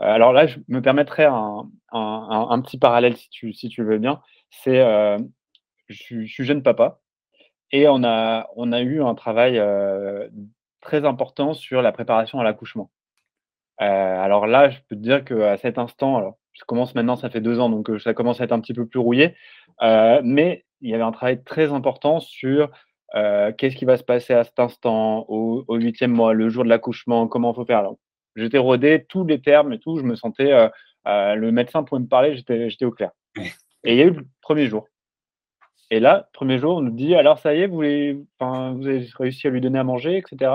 Euh, alors là, je me permettrai un, petit parallèle si tu, si tu veux bien. C'est euh, je, suis jeune papa et on a, on a eu un travail euh, très important sur la préparation à l'accouchement. alors là, je peux te dire qu'à cet instant, alors, je commence maintenant, ça fait deux ans, donc ça commence à être un petit peu plus rouillé. mais il y avait un travail très important sur qu'est-ce qui va se passer à cet instant, au huitième mois, le jour de l'accouchement, comment il faut faire. j'étais rodé, tous les termes et tout, je me sentais, le médecin pouvait me parler, j'étais au clair. Et il y a eu le premier jour. Et là, premier jour, on nous dit, alors ça y est, vous, vous avez réussi à lui donner à manger, etc.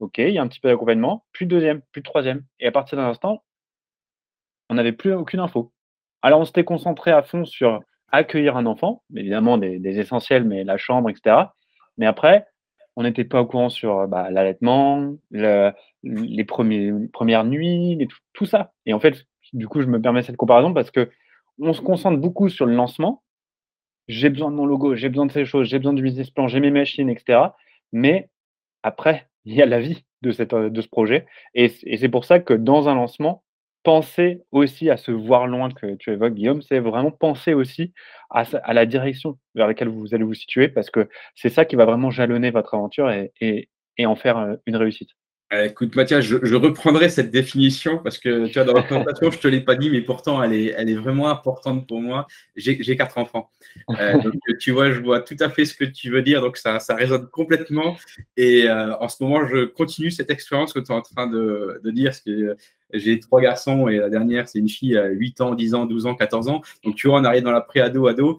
Ok, il y a un petit peu d'accompagnement, puis deuxième, puis troisième. Et à partir d'un instant, on n'avait plus aucune info. Alors on s'était concentré à fond sur accueillir un enfant, évidemment des, essentiels, mais la chambre, etc. Mais après, on n'était pas au courant sur bah, l'allaitement, les premières nuits, tout, ça. Et en fait, du coup, je me permets cette comparaison parce que on se concentre beaucoup sur le lancement. J'ai besoin de mon logo, j'ai besoin de ces choses, j'ai besoin du business plan, j'ai mes machines, etc. Mais après, il y a la vie de, ce projet. et c'est pour ça que dans un lancement, penser aussi à ce voir loin que tu évoques, Guillaume, c'est vraiment penser aussi à, la direction vers laquelle vous allez vous situer, parce que c'est ça qui va vraiment jalonner votre aventure et, en faire une réussite. Euh, écoute, Mathias, je, reprendrai cette définition parce que tu vois, dans la présentation, je ne te l'ai pas dit, mais pourtant, elle est, elle est vraiment importante pour moi. J'ai quatre enfants. Euh, donc, tu vois, je vois tout à fait ce que tu veux dire. Donc, ça, ça résonne complètement. Et en ce moment, je continue cette expérience que tu es en train de, de dire. que j'ai trois garçons et la dernière, c'est une fille à 8 ans, 10 ans, 12 ans, 14 ans. Donc, tu vois, on arrive dans la pré-ado, ado.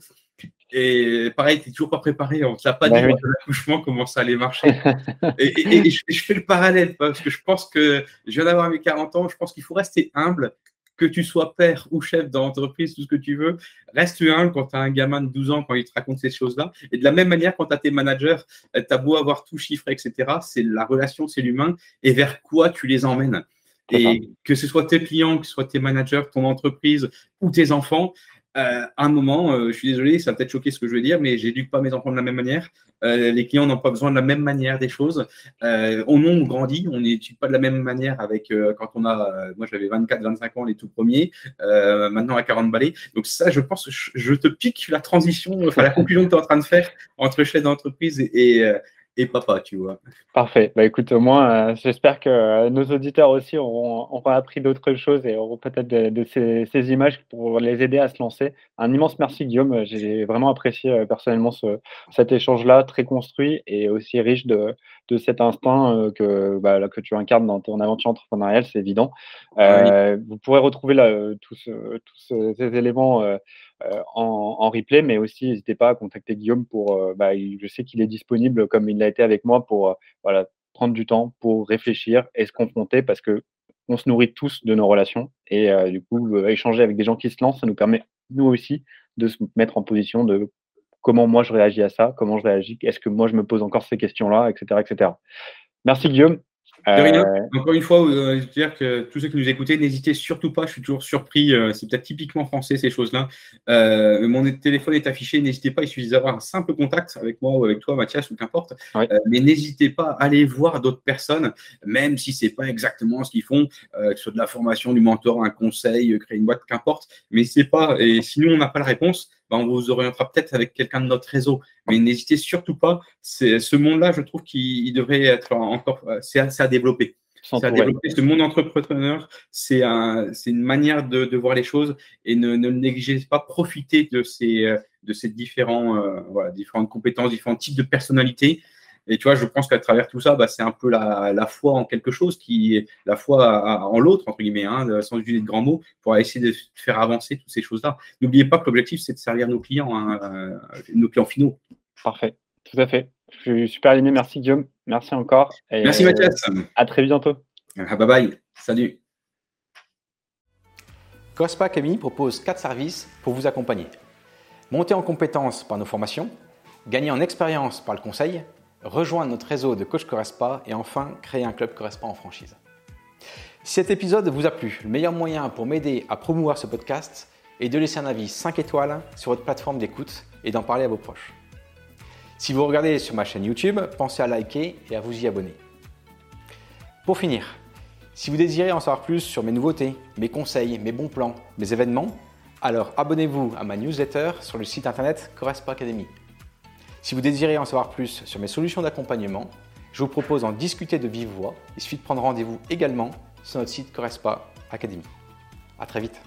Et pareil, tu n'es toujours pas préparé. On ne t'a pas bah dit l'accouchement comment ça allait marcher. et, je, fais le parallèle parce que je pense que je viens d'avoir mes 40 ans. Je pense qu'il faut rester humble. Que tu sois père ou chef d'entreprise, tout ce que tu veux, reste humble quand tu as un gamin de 12 ans, quand il te raconte ces choses-là. Et de la même manière, quand tu as tes managers, tu as beau avoir tout chiffré, etc., c'est la relation, c'est l'humain et vers quoi tu les emmènes. Et que ce soit tes clients, que ce soit tes managers, ton entreprise ou tes enfants, euh, à un moment, euh, je suis désolé, ça va peut-être choquer ce que je veux dire, mais j'éduque pas mes enfants de la même manière. Euh, les clients n'ont pas besoin de la même manière des choses. on, on grandit, on n'étudie pas de la même manière avec quand on a, moi j'avais 24, 25 ans les tout premiers, maintenant à 40 balais. Donc ça, je pense, je, je te pique la transition, enfin la conclusion que tu es en train de faire entre chef d'entreprise et, et et papa, tu vois. Parfait. Bah, écoute, au moins, euh, j'espère que euh, nos auditeurs aussi auront, appris d'autres choses et auront peut-être de, ces, images pour les aider à se lancer. Un immense merci, Guillaume. J'ai vraiment apprécié euh, personnellement ce, cet échange-là, très construit et aussi riche de, cet instinct que, bah, que tu incarnes dans ton aventure entrepreneuriale, c'est évident. Vous pourrez retrouver là, tous, tous ces éléments euh, en, replay, mais aussi n'hésitez pas à contacter Guillaume pour. Euh, bah, je sais qu'il est disponible comme il l'a été avec moi pour euh, voilà, prendre du temps pour réfléchir et se confronter parce que on se nourrit tous de nos relations et du coup échanger avec des gens qui se lancent, ça nous permet nous aussi de se mettre en position de comment moi je réagis à ça, comment je réagis, est-ce que moi je me pose encore ces questions-là, etc., etc. Merci Guillaume. Euh, Encore une fois, euh, je veux dire que tous ceux qui nous écoutaient, n'hésitez surtout pas. Je suis toujours surpris. Euh, c'est peut-être typiquement français ces choses-là. mon téléphone est affiché. N'hésitez pas. Il suffit d'avoir un simple contact avec moi ou avec toi, Mathias, ou qu'importe. mais n'hésitez pas à aller voir d'autres personnes, même si c'est pas exactement ce qu'ils font, que ce soit de la formation, du mentor, un conseil, créer une boîte, qu'importe. Mais c'est pas. Et si nous on n'a pas la réponse, ben, on vous orientera peut-être avec quelqu'un de notre réseau. Mais n'hésitez surtout pas. Ce monde-là, je trouve qu'il devrait être encore. C'est assez à développer. c'est à développer ce monde entrepreneur. C'est un, une manière de, voir les choses et ne, ne négligez pas, profiter de ces, de ces différents, voilà, différentes compétences, différents types de personnalités et tu vois, je pense qu'à travers tout ça, bah, c'est un peu la, la, foi en quelque chose, qui est la foi en l'autre, entre guillemets, hein, sans utiliser de grands mots, pour essayer de faire avancer toutes ces choses-là. N'oubliez pas que l'objectif, c'est de servir nos clients, hein, euh, nos clients finaux. Parfait, tout à fait. Je suis super aligné. Merci Guillaume. Merci encore. Merci Mathias. À très bientôt. Ah, bye bye. Salut. Cospa Academy propose quatre services pour vous accompagner. Monter en compétences par nos formations, gagner en expérience par le conseil rejoindre notre réseau de coach Correspa et enfin créer un club Correspa en franchise. Si cet épisode vous a plu, le meilleur moyen pour m'aider à promouvoir ce podcast est de laisser un avis 5 étoiles sur votre plateforme d'écoute et d'en parler à vos proches. Si vous regardez sur ma chaîne YouTube, pensez à liker et à vous y abonner. Pour finir, si vous désirez en savoir plus sur mes nouveautés, mes conseils, mes bons plans, mes événements, alors abonnez-vous à ma newsletter sur le site internet Correspa Academy. Si vous désirez en savoir plus sur mes solutions d'accompagnement, je vous propose d'en discuter de vive voix. Il suffit de prendre rendez-vous également sur notre site Correspa Academy. À très vite.